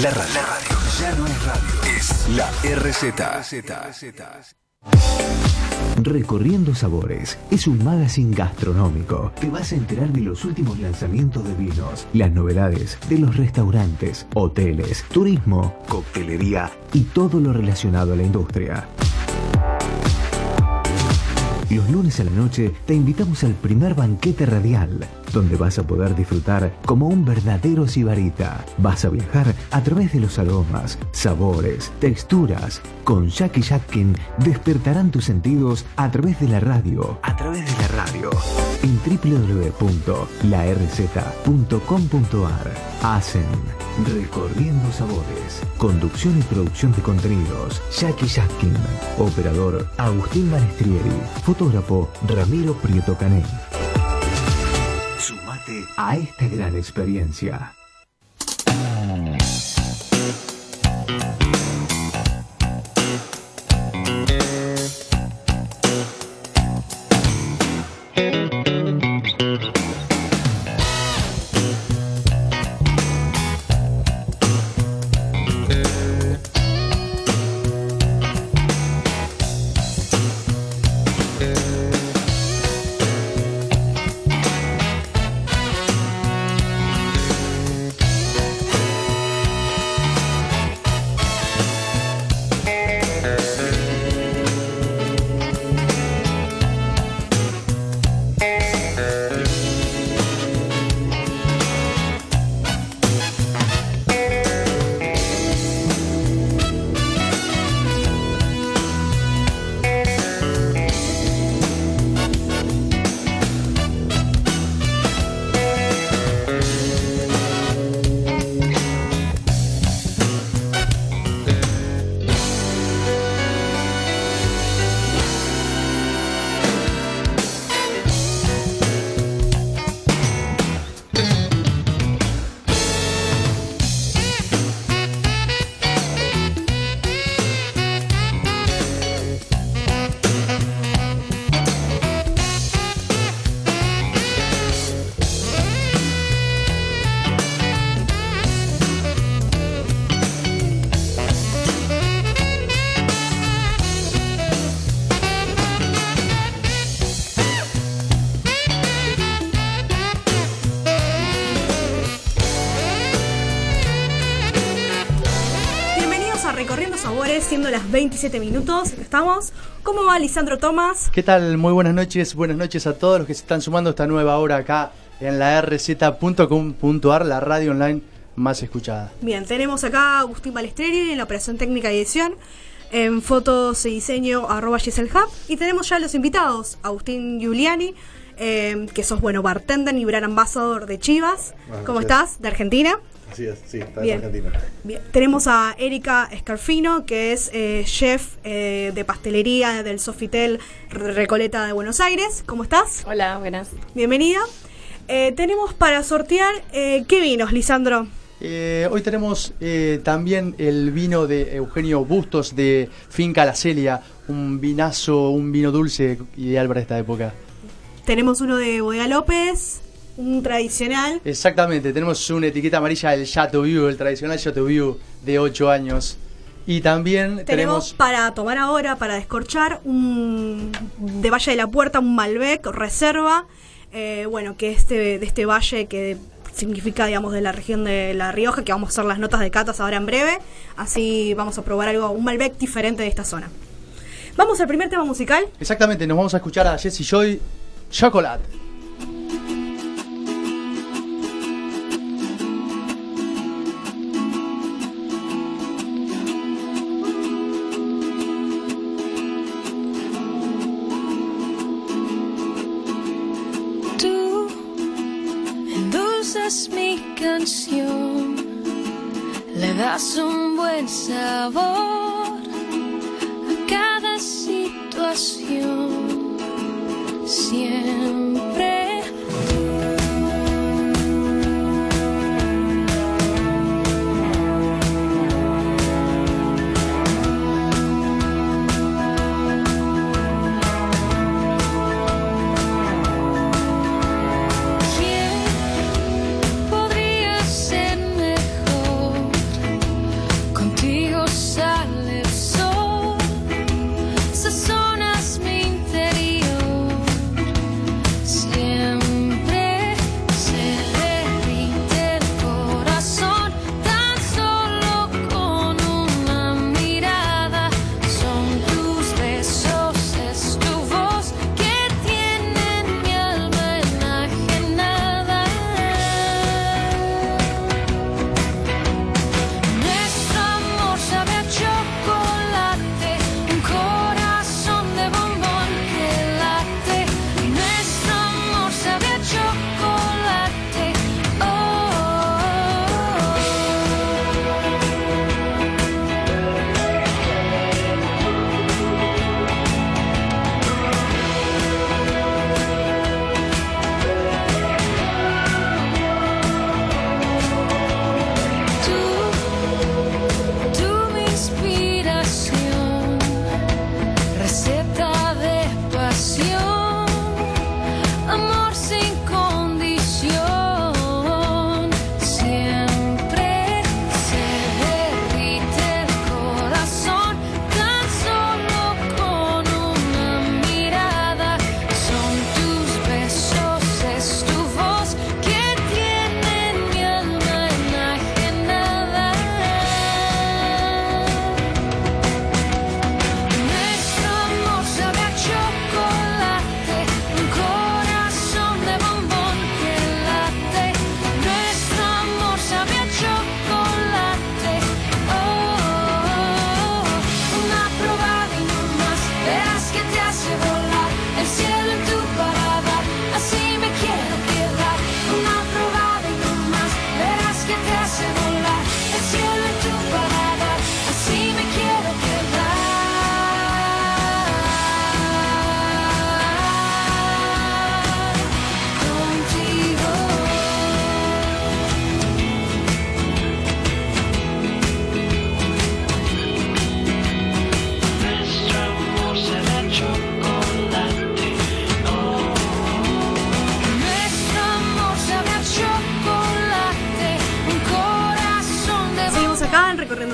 La radio. Ya no es radio. Es la RZ. Recorriendo Sabores es un magazine gastronómico. Te vas a enterar de los últimos lanzamientos de vinos, las novedades de los restaurantes, hoteles, turismo, coctelería y todo lo relacionado a la industria. Los lunes a la noche te invitamos al primer banquete radial, donde vas a poder disfrutar como un verdadero sibarita. Vas a viajar a través de los aromas, sabores, texturas. Con Jackie Jackin despertarán tus sentidos a través de la radio. A través de la radio. En www.larz.com.ar. Hacen Recorriendo Sabores. Conducción y producción de contenidos. Jackie Jackin. Operador Agustín Manestrieri. Fotógrafo Ramiro Prieto Canel. A esta gran experiencia. 27 minutos. Estamos. ¿Cómo va Lisandro Tomás? ¿Qué tal? Muy buenas noches. Buenas noches a todos los que se están sumando a esta nueva hora acá en la rz.com.ar, la radio online más escuchada. Bien, tenemos acá a Agustín Balestrini en la operación técnica y edición, en fotos y diseño arroba Giselle Hub. Y tenemos ya los invitados, Agustín Giuliani, eh, que sos, bueno, bartender y brand ambassador de Chivas. Buenas ¿Cómo noches. estás? De Argentina. Así es, sí, está Bien. en Argentina. Bien. Tenemos a Erika Scarfino, que es eh, chef eh, de pastelería del Sofitel Recoleta de Buenos Aires. ¿Cómo estás? Hola, buenas. Bienvenida. Eh, tenemos para sortear, eh, ¿qué vinos, Lisandro? Eh, hoy tenemos eh, también el vino de Eugenio Bustos de Finca La Celia, un vinazo, un vino dulce ideal para esta época. Tenemos uno de Bodega López, un tradicional. Exactamente, tenemos una etiqueta amarilla del Chateau View, el tradicional Chateau View de 8 años. Y también Tenemos tenemos para tomar ahora, para descorchar, un de Valle de la Puerta, un Malbec reserva, eh, bueno, que es de, de este valle que significa, digamos, de la región de La Rioja, que vamos a hacer las notas de catas ahora en breve. Así vamos a probar algo, un Malbec diferente de esta zona. Vamos al primer tema musical. Exactamente, nos vamos a escuchar a Jesse Joy Chocolate. Buen sabor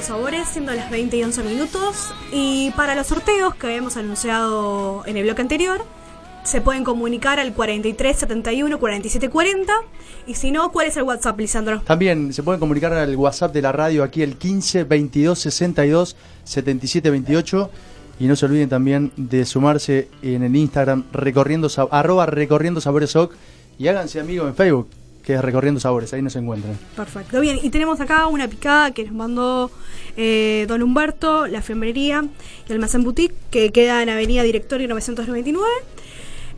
sabores, siendo las 20 y 11 minutos. Y para los sorteos que habíamos anunciado en el bloque anterior, se pueden comunicar al 43 71 47 40. Y si no, ¿cuál es el WhatsApp, Lisandro? También se pueden comunicar al WhatsApp de la radio aquí el 15 22 62 77 28. Y no se olviden también de sumarse en el Instagram recorriendo, arroba recorriendo sabores y háganse amigos en Facebook, que recorriendo sabores, ahí nos encuentran. Perfecto, bien. Y tenemos acá una picada que nos mandó eh, Don Humberto, la fiambrería y Almacén Boutique, que queda en Avenida Directorio 999.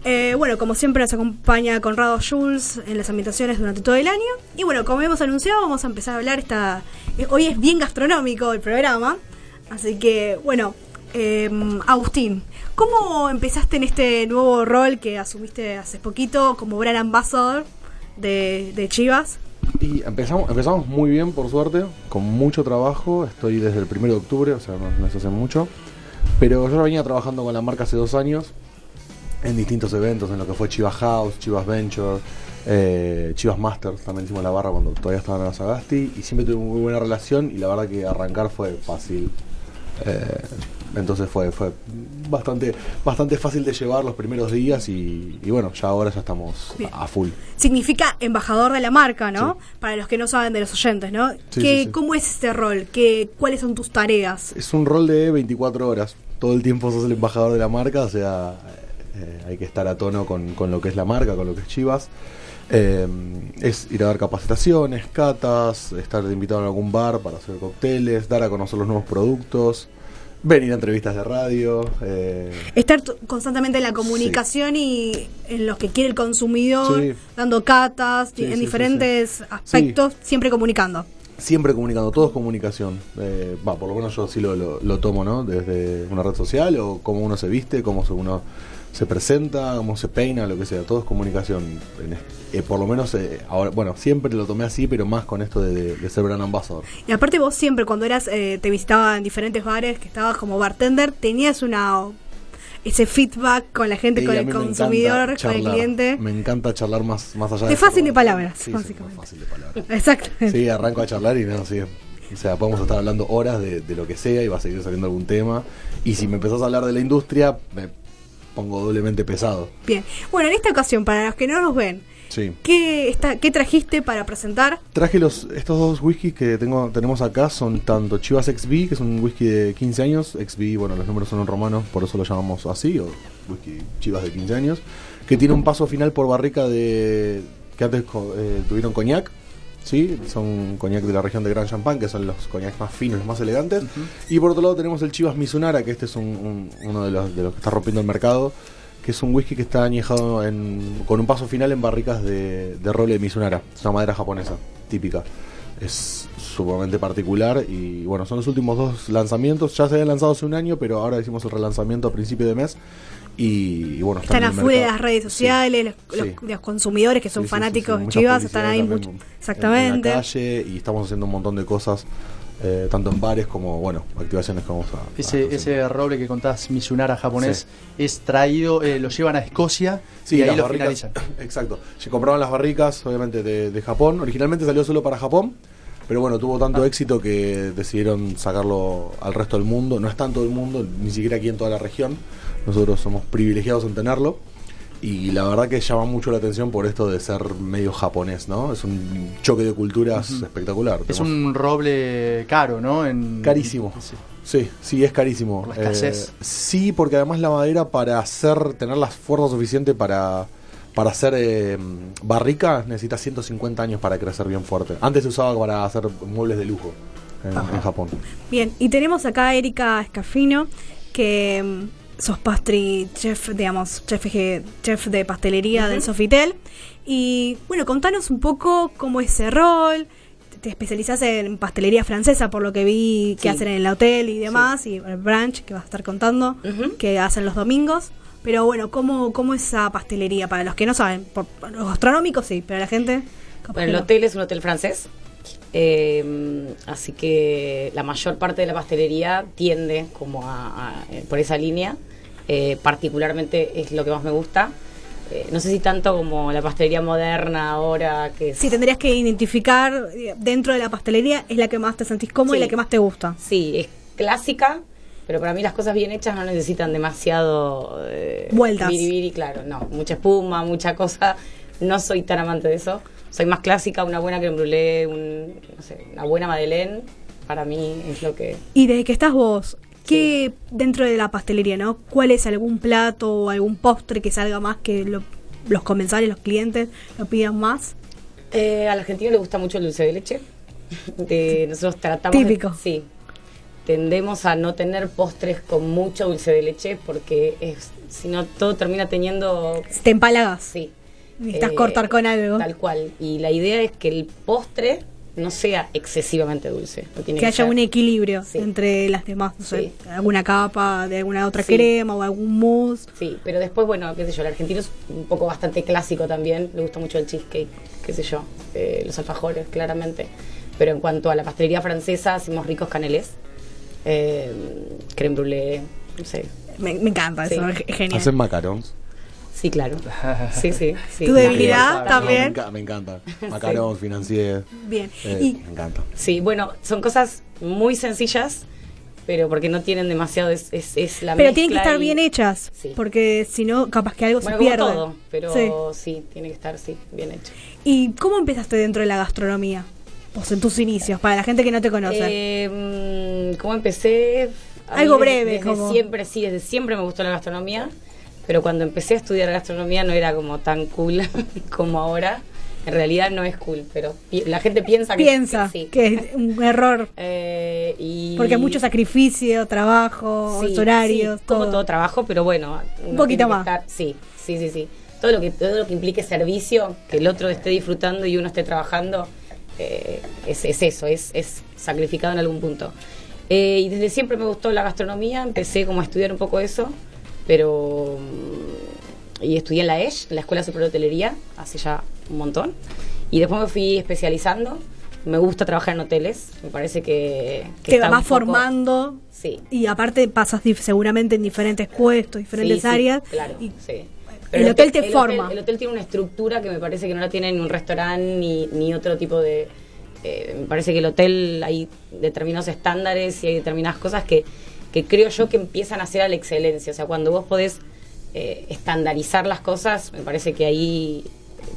Eh, bueno, como siempre nos acompaña Conrado Jules en las ambientaciones durante todo el año. Y bueno, como hemos anunciado, vamos a empezar a hablar esta... eh, hoy es bien gastronómico el programa. Así que, bueno, eh, Agustín, ¿cómo empezaste en este nuevo rol que asumiste hace poquito como brand ambassador de, de Chivas? Y empezamos, empezamos muy bien, por suerte, con mucho trabajo. Estoy desde el 1 de octubre, o sea, no, es hace mucho. Pero yo venía trabajando con la marca hace dos años en distintos eventos, en lo que fue Chivas House, Chivas Venture, eh, Chivas Masters, también hicimos la barra cuando todavía estaba en la Sagasti. Y siempre tuve muy buena relación y la verdad que arrancar fue fácil. Eh, entonces fue, fue bastante, bastante fácil de llevar los primeros días y, y bueno, ya ahora ya estamos Bien. a full. significa embajador de la marca, ¿no? Para los que no saben de los oyentes, ¿no? Sí, ¿Qué, sí. ¿Cómo es este rol? ¿Qué, ¿Cuáles son tus tareas? Es un rol de 24 horas. Todo el tiempo sos el embajador de la marca, o sea, eh, hay que estar a tono con, con lo que es la marca, con lo que es Chivas. Eh, es ir a dar capacitaciones, catas, estar invitado en algún bar para hacer cócteles, dar a conocer los nuevos productos, venir a entrevistas de radio. eh, Estar constantemente en la comunicación y en los que quiere el consumidor, Sí. dando catas, Sí, en diferentes aspectos, siempre comunicando. siempre comunicando, todo es comunicación. Eh, Va, por lo menos yo sí lo, lo, lo tomo, ¿no? Desde una red social o cómo uno se viste, cómo uno se presenta, cómo se peina, lo que sea, todo es comunicación. Eh, por lo menos, eh, ahora, bueno, siempre lo tomé así, pero más con esto de, de- de ser brand ambassador. Y aparte vos siempre cuando eras, eh, te visitaba en diferentes bares, que estabas como bartender, tenías una ese feedback con la gente, con el consumidor, con el cliente. Me encanta charlar más, más allá De fácil de palabras, Sí, básicamente. muy fácil de palabras. Exacto. Sí, arranco a charlar y no, sí. O sea, podemos estar hablando horas de, de lo que sea y va a seguir saliendo algún tema. Y si me empezás a hablar de la industria, me pongo doblemente pesado. Bien. Bueno, en esta ocasión, para los que no nos ven, Sí. ¿qué, está, ¿qué trajiste para presentar? Traje los, estos dos whiskies que tengo, tenemos acá, son tanto Chivas XB, que es un whisky de 15 años, XB, bueno, los números son en romano, por eso lo llamamos así, o whisky Chivas de 15 años, que tiene un paso final por barrica de que antes eh, tuvieron coñac, ¿sí? son coñac de la región de Gran Champagne, que son los coñacs más finos, los más elegantes, y por otro lado tenemos el Chivas Mizunara, que este es un- un- uno de los, de los que está rompiendo el mercado, que es un whisky que está añejado en- con un paso final en barricas de, de roble de Mizunara. Es una madera japonesa, típica. Es sumamente particular y bueno, son los últimos dos lanzamientos. Ya se habían lanzado hace un año, pero ahora hicimos el relanzamiento a principio de mes. Y, y bueno, Están afuera de las redes Sí. sociales, los, Sí. los- los consumidores que son Sí, sí, sí, fanáticos sí, de Chivas, están ahí mucho. en- Exactamente. En la calle y estamos haciendo un montón de cosas, eh, tanto en bares como, bueno, activaciones que vamos a. Ese, ese roble que contás, Mizunara japonés, es traído, eh, lo llevan a Escocia y ahí las lo barricas- finalizan. Exacto. Se compraban las barricas, obviamente, de, de Japón. Originalmente salió solo para Japón, pero bueno, tuvo Ah. tanto éxito que decidieron sacarlo al resto del mundo. No está en todo el mundo, ni siquiera aquí en toda la región. Nosotros somos privilegiados en tenerlo. Y la verdad que llama mucho la atención por esto de ser medio japonés, ¿no? Es un choque de culturas espectacular. Es Tenemos- un roble caro, ¿no? En- Carísimo. Sí. Sí, sí, es carísimo. Por la escasez. Eh, sí, porque además la madera para hacer, tener la fuerza suficiente para, para hacer eh, barrica necesita 150 años para crecer bien fuerte. Antes se usaba para hacer muebles de lujo en, en Japón. Bien, y tenemos acá a Erika Escafino, que mm, sos pastry chef, digamos, chef, chef de pastelería del Sofitel. Y bueno, contanos un poco cómo es ese rol. Te especializás en pastelería francesa, por lo que vi que Sí. hacen en el hotel y demás, y el brunch que vas a estar contando, que hacen los domingos. Pero bueno, ¿cómo, ¿cómo es esa pastelería? Para los que no saben, por, por los gastronómicos sí, pero la gente... Bueno, el no. hotel es un hotel francés. eh, así que la mayor parte de la pastelería tiende como a, a- por esa línea. Eh, particularmente es lo que más me gusta. eh, no sé si tanto como la pastelería moderna ahora, que es- Si tendrías que identificar eh, dentro de la pastelería, es la que más te sentís cómodo y Sí. la que más te gusta. sí, es clásica, pero para mí las cosas bien hechas no necesitan demasiado... eh, Vueltas. biribiri, claro, no, mucha espuma, mucha cosa. No soy tan amante de eso. Soy más clásica, una buena creme brûlée, un, no sé, una buena madeleine, para mí es lo que... Y desde que estás vos, ¿qué dentro de la pastelería, no? ¿Cuál es algún plato o algún postre que salga más que lo- los comensales, los clientes lo pidan más? Eh, al argentino le gusta mucho el dulce de leche. De- nosotros tratamos de- Típico. sí. Tendemos a no tener postres con mucho dulce de leche porque si no todo termina teniendo Te empalagas. sí. Necesitas Eh, cortar con algo. Tal cual. Y la idea es que el postre no sea excesivamente dulce. No tiene Que haya ser- un equilibrio Sí. entre las demás, no sé, Sí. alguna capa de alguna otra Sí. crema o algún mousse. Sí, pero después, bueno, qué sé yo, el argentino es un poco bastante clásico también, le gusta mucho el cheesecake, qué sé yo, eh, los alfajores, claramente. Pero en cuanto a la pastelería francesa, hacemos ricos canelés, eh, creme brûlée, no sé. Me, me encanta Sí. eso, es es genial. Hacen macarons. Sí, claro. Sí, sí. sí. Tu debilidad Sí, también. Me, enca- me encanta. Macarons, financier. Bien. eh, y me encanta. Sí, bueno, son cosas muy sencillas, pero porque no tienen demasiado, es, es, es la pero tienen que estar y- bien hechas, Sí. porque si no, capaz que algo Bueno, se pierde. todo, pero Sí. sí. tiene que estar, sí, bien hecho. ¿Y cómo empezaste dentro de la gastronomía? Pues en tus inicios, para la gente que no te conoce. Eh, ¿Cómo empecé? A Algo desde- breve, Desde como- siempre, sí, desde siempre me gustó la gastronomía, pero cuando empecé a estudiar gastronomía no era como tan cool como ahora. En realidad no es cool, pero la gente piensa que Piensa sí. que es un error, Eh, y porque hay mucho sacrificio, trabajo, Sí, horarios, sí, todo. como todo trabajo, pero bueno, Un poquito más. estar- sí, sí, sí, sí. Todo lo que todo lo que implique servicio, que el otro esté disfrutando y uno esté trabajando, eh, es, es eso, es, es sacrificado en algún punto. Eh, y desde siempre me gustó la gastronomía, empecé como a estudiar un poco eso, pero mm, y estudié en la ESH, en la Escuela Superior de Hotelería, hace ya un montón. Y después me fui especializando. Me gusta trabajar en hoteles, me parece que... que te vas formando Sí, y aparte pasas seguramente en diferentes puestos, diferentes Sí, sí, áreas. claro, y sí. el hotel te el forma. el hotel tiene una estructura que me parece que no la tiene ni un restaurante ni, ni otro tipo de... eh, me parece que el hotel hay determinados estándares y hay determinadas cosas que, que creo yo que empiezan a ser a la excelencia. O sea, cuando vos podés eh, estandarizar las cosas, me parece que ahí,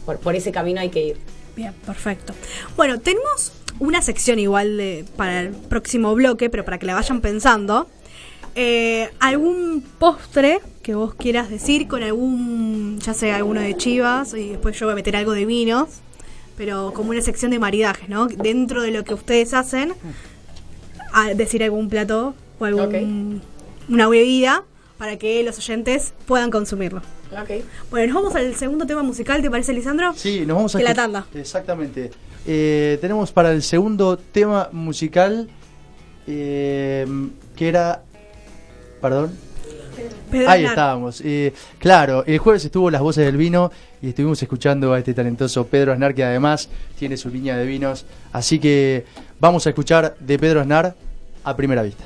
por, por ese camino hay que ir. Bien, perfecto. Bueno, tenemos una sección igual de, para el próximo bloque, pero para que la vayan pensando. Eh, ¿Algún postre que vos quieras decir con algún, ya sea alguno de chivas, y después yo voy a meter algo de vinos, pero como una sección de maridajes, ¿no? Dentro de lo que ustedes hacen, decir algún plato o algún, una bebida para que los oyentes puedan consumirlo. Bueno, nos vamos al segundo tema musical, ¿te parece, Lisandro? Sí, nos vamos a De la tanda. Exactamente. Eh, tenemos para el segundo tema musical eh, que era. Perdón. Pedro Ahí estábamos. Eh, claro, el jueves estuvo Las Voces del Vino y estuvimos escuchando a este talentoso Pedro Aznar que además tiene su línea de vinos. Así que vamos a escuchar de Pedro Aznar a primera vista.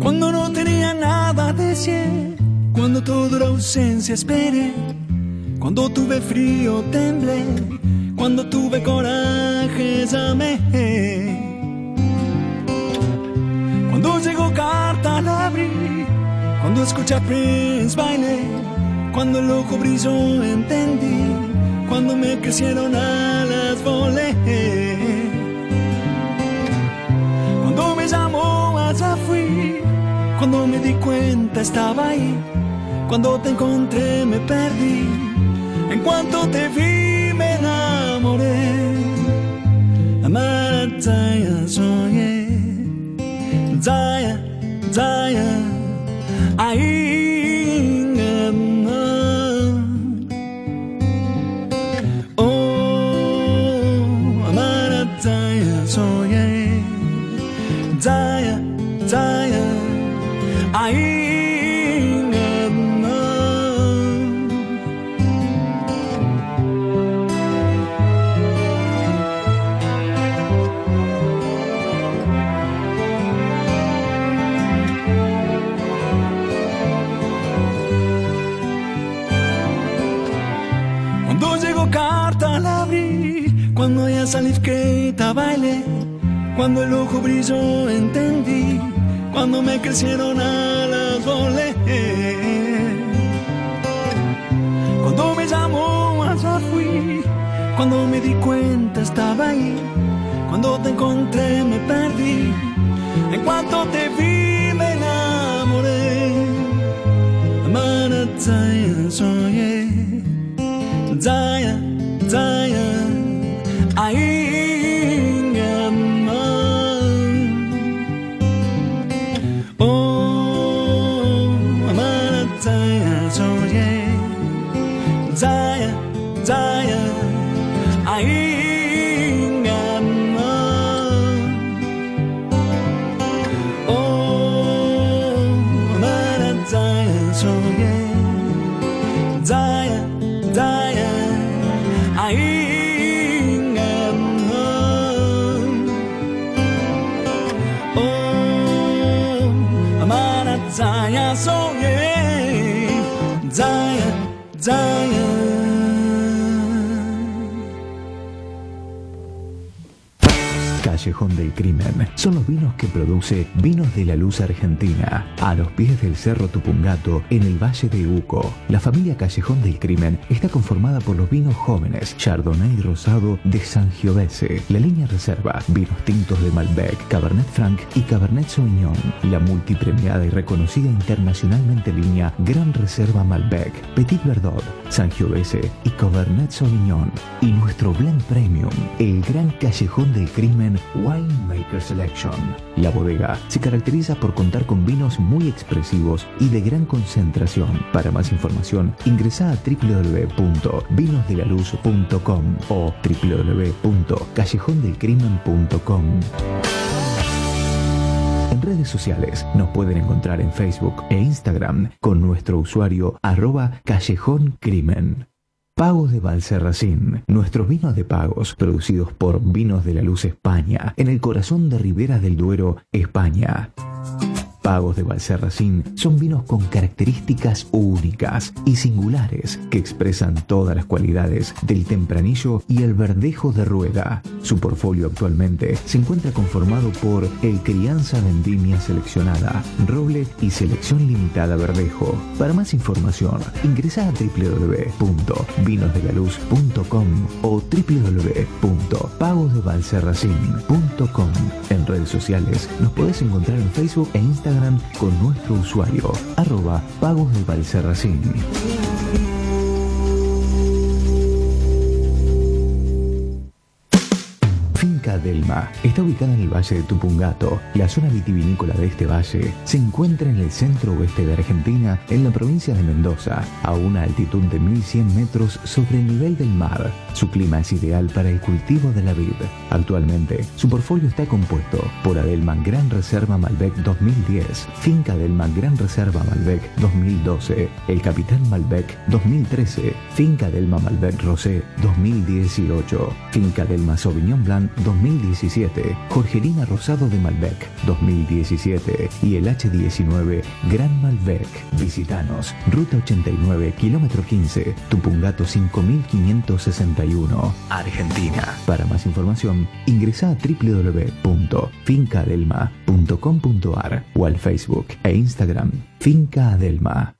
Cuando no tenía nada decir, cuando toda la ausencia esperé, cuando tuve frío temblé, cuando tuve coraje llamé. Cuando llegó carta la abrí, cuando escuché a Prince bailé, cuando el ojo brilló entendí, cuando me crecieron alas volé. Cuando me llamó allá fui, cuando me di cuenta estaba ahí, cuando te encontré me perdí, en cuanto te vi me enamoré. Amar Zaya Zion, Zion, I. Cuando el ojo brilló entendí, cuando me crecieron alas volé. Cuando me llamó allá fui, cuando me di cuenta estaba ahí, cuando te encontré me perdí, en cuanto te Callejón del Crimen son los vinos que produce Vinos de la Luz Argentina, a los pies del Cerro Tupungato, en el Valle de Uco. La familia Callejón del Crimen está conformada por los vinos jóvenes Chardonnay Rosado de Sangiovese, la línea reserva, vinos tintos de Malbec, Cabernet Franc y Cabernet Sauvignon, la multipremiada y reconocida internacionalmente línea Gran Reserva Malbec, Petit Verdot, Sangiovese y Cabernet Sauvignon, y nuestro blend premium, el Gran Callejón del Crimen Winemaker La bodega se caracteriza por contar con vinos muy expresivos y de gran concentración. Para más información, ingresa a www.vinosdelaluz.com o www.callejondelcrimen.com. En redes sociales nos pueden encontrar en Facebook e Instagram con nuestro usuario arroba Callejón Crimen. Pagos de Valserracín, nuestros vinos de pagos, producidos por Vinos de la Luz España, en el corazón de Ribera del Duero, España. Pagos de Valserracín son vinos con características únicas y singulares que expresan todas las cualidades del tempranillo y el verdejo de rueda. Su portfolio actualmente se encuentra conformado por el Crianza Vendimia Seleccionada, Roble y Selección Limitada Verdejo. Para más información, ingresa a www.vinosdelaluz.com o www.pagosdevalserracín.com. En redes sociales nos podés encontrar en Facebook e Instagram con nuestro usuario, arroba pagos de Finca Delma está ubicada en el Valle de Tupungato. La zona vitivinícola de este valle se encuentra en el centro oeste de Argentina, en la provincia de Mendoza, a una altitud de 1100 metros sobre el nivel del mar. Su clima es ideal para el cultivo de la vid. Actualmente, su portfolio está compuesto por Adelma Gran Reserva Malbec 2010, Finca Adelma Gran Reserva Malbec 2012, El Capitán Malbec 2013, Finca Adelma Malbec Rosé 2018, Finca Adelma Sauvignon Blanc 2017, Jorgelina Rosado de Malbec 2017 y el H19 Gran Malbec. Visitanos, Ruta 89, kilómetro 15, Tupungato 5561, Argentina. Para más información, ingresa a www.fincadelma.com.ar o al Facebook e Instagram Finca Adelma.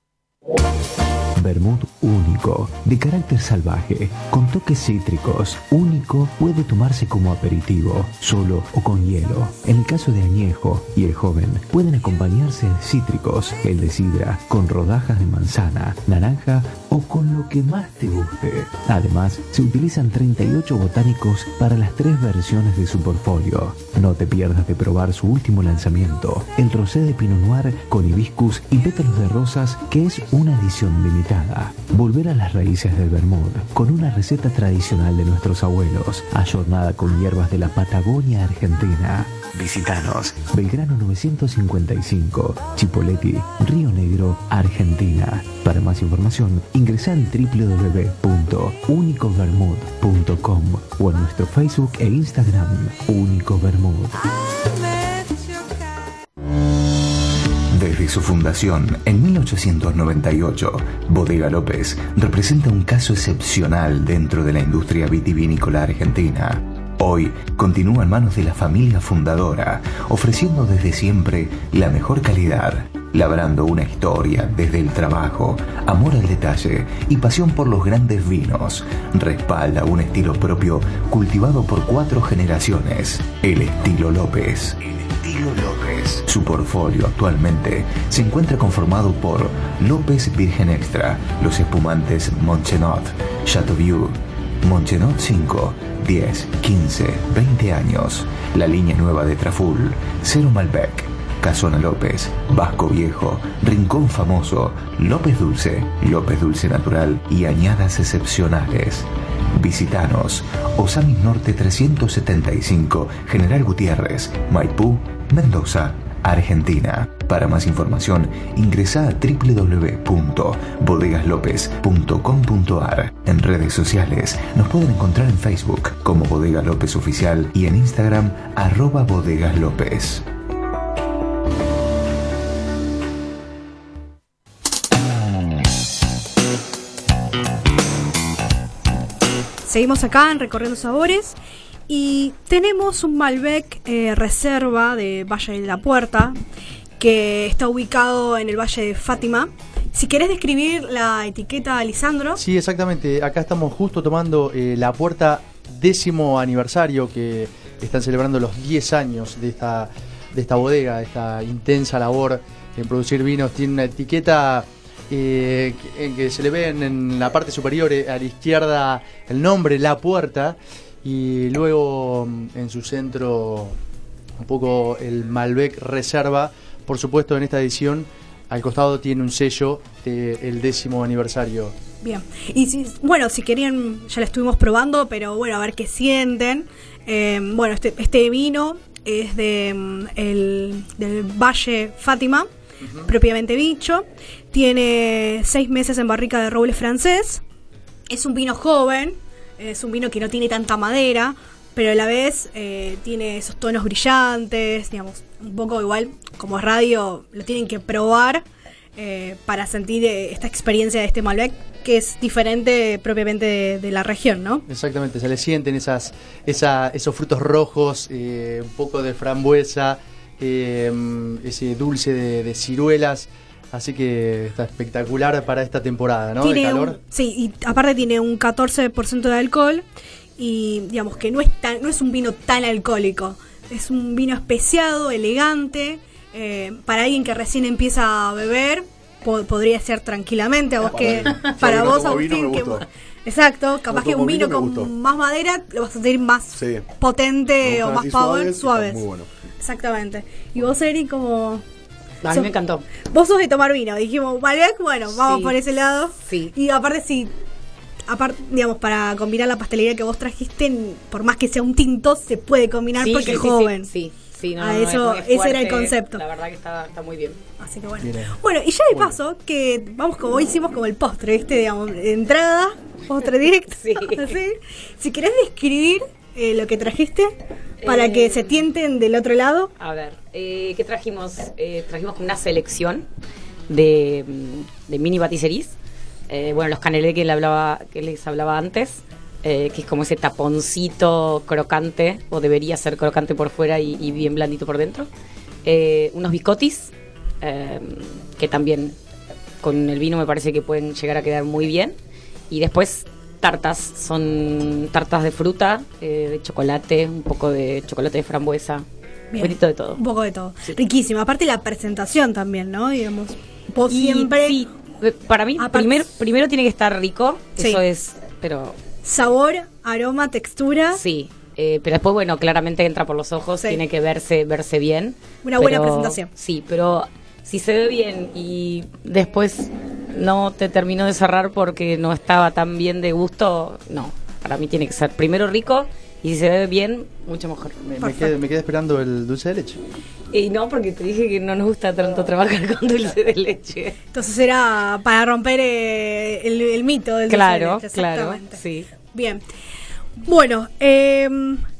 Vermut único, de carácter salvaje, con toques cítricos, único, puede tomarse como aperitivo, solo o con hielo. En el caso de añejo y el joven, pueden acompañarse de cítricos, el de sidra, con rodajas de manzana, naranja o con lo que más te guste. Además, se utilizan 38 botánicos para las tres versiones de su portfolio. No te pierdas de probar su último lanzamiento, el rosé de Pinot Noir con hibiscus y pétalos de rosas, que es una edición limitada. Volver a las raíces del vermut con una receta tradicional de nuestros abuelos, ayornada con hierbas de la Patagonia Argentina. Visítanos, Belgrano 955, Chipoleti, Río Negro, Argentina. Para más información, ingresa en www.unicovermut.com o en nuestro Facebook e Instagram, Único Vermut. Desde su fundación en 1898, Bodega López representa un caso excepcional dentro de la industria vitivinícola argentina. Hoy continúa en manos de la familia fundadora, ofreciendo desde siempre la mejor calidad, labrando una historia desde el trabajo, amor al detalle y pasión por los grandes vinos. Respalda un estilo propio cultivado por cuatro generaciones, el estilo López. El estilo López. Su portfolio actualmente se encuentra conformado por López Virgen Extra, los espumantes Monchenot, Chateauvieux, Monchenot 5, 10, 15, 20 años. La línea nueva de Traful, Cero Malbec, Casona López, Vasco Viejo, Rincón Famoso, López Dulce, López Dulce Natural y añadas excepcionales. Visitanos, Osamis Norte 375, General Gutiérrez, Maipú, Mendoza, Argentina. Para más información, ingresa a www.bodegaslopez.com.ar. En redes sociales nos pueden encontrar en Facebook como Bodega López Oficial y en Instagram arroba Bodegas López. Seguimos acá en Recorriendo Sabores y tenemos un Malbec eh, reserva de Valle de la Puerta que está ubicado en el Valle de Fátima. Si querés describir la etiqueta, Lisandro. Sí, exactamente. Acá estamos justo tomando eh, la puerta décimo aniversario que están celebrando los 10 años de esta, de esta bodega, de esta intensa labor en producir vinos. Tiene una etiqueta eh, que, en que se le ve en, la parte superior eh, a la izquierda el nombre, la puerta, y luego mm, en su centro un poco el Malbec Reserva. Por supuesto, en esta edición al costado tiene un sello del décimo aniversario. Bien. Y si, bueno, si querían, ya lo estuvimos probando, pero bueno, a ver qué sienten. Eh, bueno, este, este vino es de, mm, el, del Valle Fátima, propiamente dicho. Tiene seis meses en barrica de roble francés. Es un vino joven, es un vino que no tiene tanta madera, pero a la vez eh, tiene esos tonos brillantes, digamos, un poco igual, como radio, lo tienen que probar eh, para sentir eh, esta experiencia de este Malbec, que es diferente propiamente de, la región, ¿no? Exactamente, se le sienten esas, esa, esos frutos rojos, un poco de frambuesa, ese dulce de ciruelas. Así que está espectacular para esta temporada, ¿no? de Tiene calor. un- sí, y aparte tiene un 14% de alcohol y digamos que no es, tan, no es un vino tan alcohólico. Es un vino especiado, elegante, eh, para alguien que recién empieza a beber, po- podría ser tranquilamente. A vos que, para vino vos, Agustín, que. Exacto, capaz que un vino con más madera lo vas a sentir más Sí. potente o más power, suaves, muy bueno. Exactamente. Y vos, Eri, como... A mí sos- me encantó. Vos sos de tomar vino, dijimos, Malbec, bueno, vamos Sí. por ese lado. Sí. Y aparte, si, aparte, digamos, para combinar la pastelería que vos trajiste, por más que sea un tinto, se puede combinar Sí, porque sí, es sí, joven. Sí, sí, no, Ah, no, no, eso- es- es ese era el concepto. La verdad que está, está muy bien. Así que bueno. Bien. Bueno, y ya de paso, que vamos como hoy hicimos como el postre, ¿viste? Digamos, entrada, postre directo. Sí. Si querés describir eh, lo que trajiste para Eh, que se tienten del otro lado. A ver, eh, ¿qué trajimos? Eh, trajimos una selección de, mm, de mini paticeries. Eh, bueno, los canelé que, le hablaba, que les hablaba antes, eh, que es como ese taponcito crocante, o debería ser crocante por fuera y, y bien blandito por dentro. Eh, unos bicotis, eh, que también con el vino me parece que pueden llegar a quedar muy bien. Y después tartas, son tartas de fruta, eh, de chocolate, un poco de chocolate de frambuesa, un poquito de todo. Un poco de todo. Sí. Riquísimo. Aparte la presentación también, ¿no? Digamos, vos Y siempre sí, eh, para mí, primer- primero tiene que estar rico, Sí. eso es, pero sabor, aroma, textura. sí. eh, pero después, bueno, claramente entra por los ojos, tiene que verse, verse bien. Una buena pero- presentación. Sí, pero si se ve bien y después no te terminó de cerrar porque no estaba tan bien de gusto, no. Para mí tiene que ser primero rico y si se ve bien, mucho mejor. Me, me quedé, me quedé esperando el dulce de leche. Y no, porque te dije que no nos gusta tanto trabajar con dulce de leche. Entonces era para romper eh, el, el mito del dulce de Claro, leche, claro, exactamente. sí. Bien. Bueno, eh,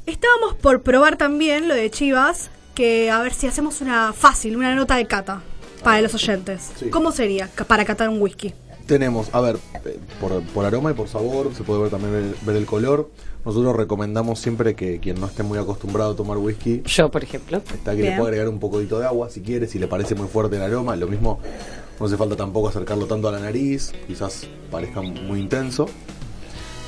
estábamos por probar también lo de Chivas, que a ver si hacemos una fácil, una nota de cata para los oyentes. Sí. ¿Cómo sería para catar un whisky? Tenemos, a ver, eh, por, por aroma y por sabor, se puede ver también el- ver el color. Nosotros recomendamos siempre que quien no esté muy acostumbrado a tomar whisky, Yo, por ejemplo. está que le pueda agregar un poquito de agua si quiere, si le parece muy fuerte el aroma. Lo mismo, no hace falta tampoco acercarlo tanto a la nariz, quizás parezca muy intenso.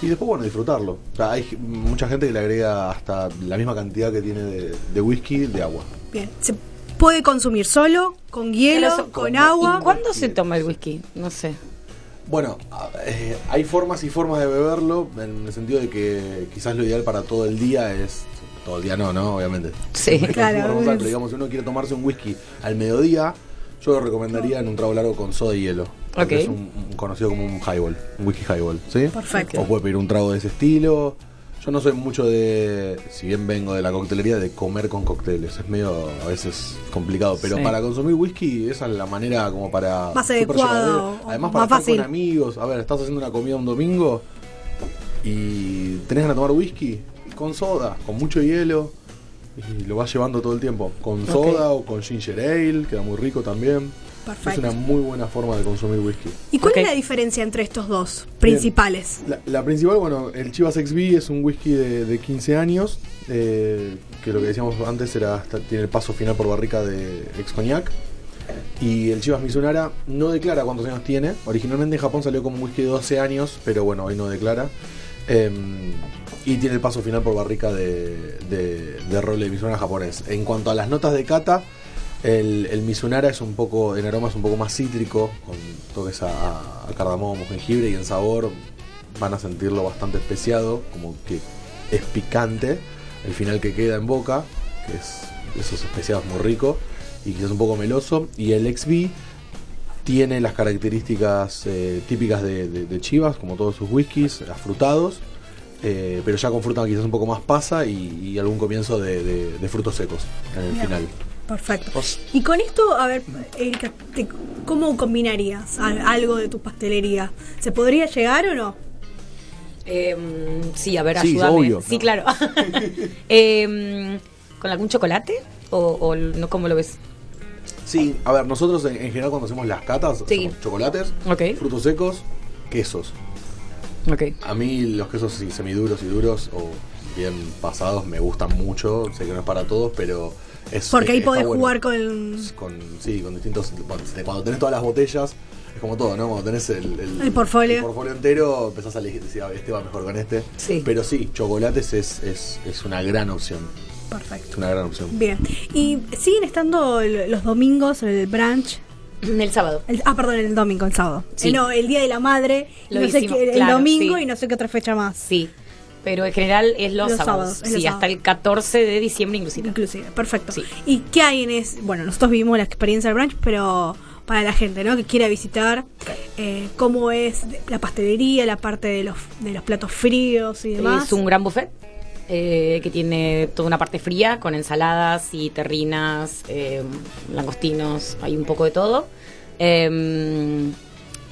Y después, bueno, disfrutarlo. O sea, hay mucha gente que le agrega hasta la misma cantidad que tiene de, de whisky de agua. Bien. Se puede consumir solo, con hielo, con agua. ¿Y cuándo se toma el whisky? No sé. Bueno, eh, hay formas y formas de beberlo, en el sentido de que quizás lo ideal para todo el día es. Todo el día no, ¿no? Obviamente. Sí. Claro. Pero digamos, si uno quiere tomarse un whisky al mediodía, yo lo recomendaría en un trago largo con soda y hielo. porque Ok. Es un, un conocido como un highball, un whisky highball, ¿sí? Perfecto. O puede pedir un trago de ese estilo. Yo no soy mucho de, si bien vengo de la coctelería, de comer con cócteles. Es medio a veces complicado, pero Sí. para consumir whisky esa es la manera como para... Más adecuado, Además para más estar con amigos. A ver, estás haciendo una comida un domingo y tenés ganas de tomar whisky con soda, con mucho hielo. Y lo vas llevando todo el tiempo. Con soda o con ginger ale, queda muy rico también. Perfecto. Es una muy buena forma de consumir whisky. ¿Y cuál es la diferencia entre estos dos principales? La, la principal, bueno, el Chivas XB es un whisky de, de 15 años, eh, que lo que decíamos antes era hasta- tiene el paso final por barrica de ex cognac. Y el Chivas Mizunara no declara cuántos años tiene. Originalmente en Japón salió como un whisky de 12 años, pero bueno, hoy no declara. Eh, y tiene el paso final por barrica de, de, de roble Mizunara japonés. En cuanto a las notas de cata, el, el Mizunara es un poco, en aroma es un poco más cítrico, con toques a, a cardamomo, jengibre y en sabor van a sentirlo bastante especiado, como que es picante. El final que queda en boca, que es esos especiados muy rico y quizás un poco meloso. Y el XB tiene las características eh, típicas de, de- de Chivas, como todos sus whiskies, afrutados, eh, pero ya con fruta quizás un poco más pasa y, y algún comienzo de, frutos secos en el final. Perfecto. Y con esto, a ver, Erika, te- ¿cómo combinarías al- algo de tu pastelería? ¿Se podría llegar o no? Em, sí, a ver, Sí, ayúdame. obvio. Sí, claro. Em, ¿Con algún chocolate? ¿O, o no cómo lo ves? Sí, a ver, nosotros en, en general cuando hacemos las catas, Sí. hacemos chocolates, Ok. frutos secos, quesos. Ok. A mí los quesos sí, semiduros y duros o bien pasados me gustan mucho. Sé que no es para todos, pero es. Porque ahí podés bueno. jugar con... con sí, con distintos. Cuando, cuando tenés todas las botellas, es como todo, ¿no? Cuando tenés el, El portfolio. el portfolio entero, empezás a elegir, decir, "Ah, este va mejor con este. Sí. Pero sí, chocolates es, es, es una gran opción. Perfecto. Es una gran opción. Bien. ¿Y siguen estando el- los domingos el brunch? El sábado. El- ah, perdón, el domingo, el sábado. Sí. Eh, no, el Día de la Madre. Lo no sé hicimos, qué, el claro, domingo sí. y no sé qué otra fecha más. Sí. Pero en general es los, Los sábados. sábados, es los Sí, hasta sábados. el 14 de diciembre inclusive. Inclusive, perfecto. Sí. ¿Y qué hay en ese? Bueno, nosotros vivimos la experiencia del brunch, pero para la gente, ¿no? Que quiera visitar, eh, cómo es la pastelería, la parte de los, de los platos fríos y demás. Es un gran buffet eh, que tiene toda una parte fría con ensaladas y terrinas, eh, langostinos, hay un poco de todo. Eh,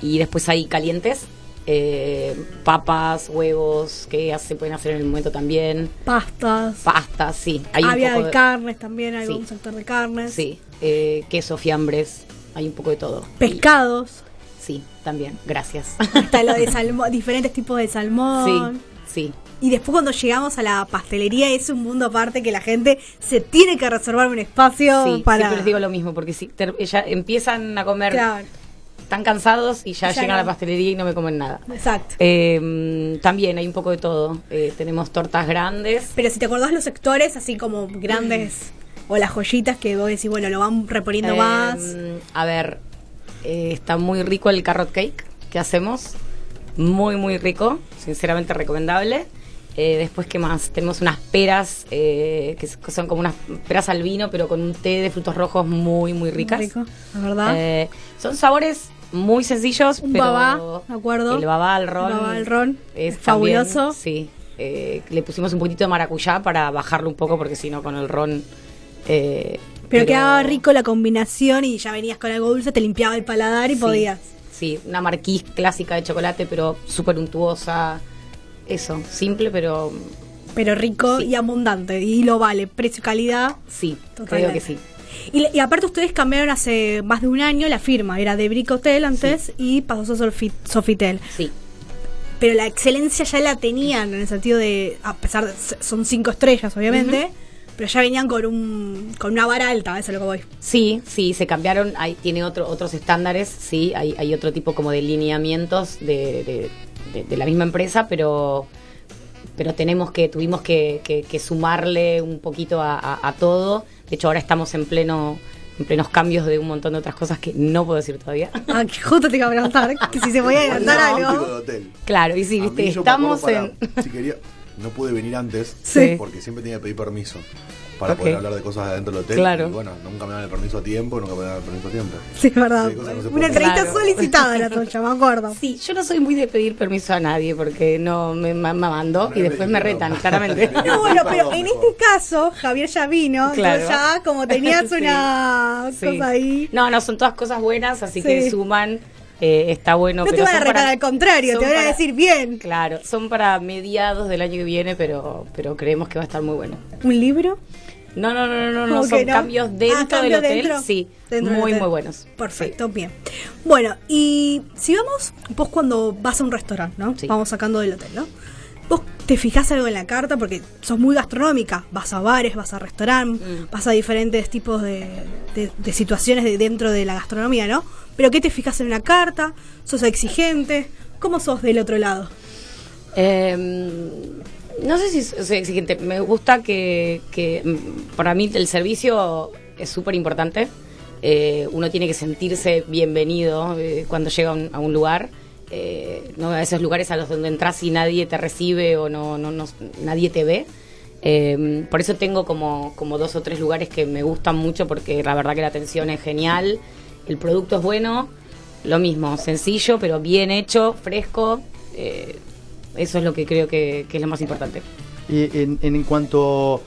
y después hay calientes, eh, papas, huevos, que se pueden hacer en el momento también. Pastas. Pastas, sí. Hay un Había poco de carnes también, hay Sí. un sector de carnes. Sí, eh, queso, fiambres, hay un poco de todo. Pescados. Sí, también, gracias. Hasta lo de salmón, diferentes tipos de sí, salmón. sí. Y después cuando llegamos a la pastelería es un mundo aparte que la gente se tiene que reservar un espacio Sí, para... siempre les digo lo mismo, porque si ter- ya empiezan a comer Claro, están cansados y ya, Ya llegan a la pastelería y no me comen nada. exacto. Eh, también hay un poco de todo. Eh, tenemos tortas grandes. Pero si te acordás los sectores, así como grandes, o las joyitas que vos decís, bueno, lo van reponiendo Eh, más. A ver, eh, está muy rico el carrot cake que hacemos. Muy, muy rico. Sinceramente recomendable. Eh, después, ¿qué más? Tenemos unas peras, eh, que son como unas peras al vino, pero con un té de frutos rojos muy, muy ricas. Rico, la verdad. Eh, son sabores muy sencillos, Un pero babá, ¿de acuerdo? El babá al ron. El babá al ron, es fabuloso. también- sí. Eh, le pusimos un poquitito de maracuyá para bajarlo un poco, porque si no, con el ron. eh, pero, quedaba rico la combinación y ya venías con algo dulce, te limpiaba el paladar y Sí. podías. Sí, una marquís clásica de chocolate, pero súper untuosa. Eso, simple, pero Pero rico Sí. y abundante. Y lo vale. Precio-calidad. sí, Totalmente. creo que sí. Y, aparte ustedes cambiaron hace más de un año la firma, era de Brick Hotel antes y pasó a Sofi- Sofitel. Sí. Pero la excelencia ya la tenían en el sentido de, a pesar de, son cinco estrellas obviamente, pero ya venían con un con una vara alta, eso es lo que voy. Sí, sí, se cambiaron, hay, tiene otro, otros estándares, sí, hay, hay otro tipo como de lineamientos de, de- de- de la misma empresa, pero pero tenemos que, tuvimos que, que- que sumarle un poquito a, a- a todo. De hecho, ahora estamos en pleno, en plenos cambios de un montón de otras cosas que no puedo decir todavía. Ah, que justo te iba a preguntar que si se podía adelantar algo. Claro, y sí, A viste, estamos en. para- si quería, no pude venir antes Sí. porque siempre tenía que pedir permiso para poder hablar de cosas adentro del hotel. Claro. Y bueno, nunca me dan el permiso a tiempo, nunca me dan el permiso a tiempo. Sí, es verdad. Sí, no Una entrevista Claro. solicitada la tuya, me acuerdo. Sí, yo no soy muy de pedir permiso a nadie porque no me, me, me mando y después me retan, claramente. No, bueno, pero en este caso, Javier ya vino, Claro. ya como tenías Sí. una Sí. cosa ahí. No, no, son todas cosas buenas, así Sí. que suman. Eh, está bueno. No te pero van a retar, para- al contrario, te van a decir bien. Claro, son para mediados del año que viene, pero, pero creemos que va a estar muy bueno. ¿Un libro? No, no, no, no, no, no, ¿Cómo son no? cambios Ah, dentro del cambios hotel, dentro. sí, Dentro del muy, hotel. muy buenos. Perfecto, bien. Bueno, y si vamos, vos cuando vas a un restaurante, ¿no? Sí. Vamos sacando del hotel, ¿no? Vos te fijás algo en la carta porque sos muy gastronómica. Vas a bares, vas a restaurantes, Mm. vas a diferentes tipos de, de- de situaciones de dentro de la gastronomía, ¿no? Pero ¿qué te fijas en una carta? ¿Sos exigente? ¿Cómo sos del otro lado? Eh, no sé si soy exigente. Me gusta que, que, mm, para mí el servicio es súper importante. Eh, uno tiene que sentirse bienvenido eh, cuando llega a un, a un lugar. Eh, no a esos lugares a los donde entras y nadie te recibe o no, no, no- nadie te ve. Eh, por eso tengo como, como dos o tres lugares que me gustan mucho porque la verdad que la atención es genial, el producto es bueno, lo mismo, sencillo pero bien hecho, fresco. eh, eso es lo que creo que, que es lo más importante. Y en, en cuanto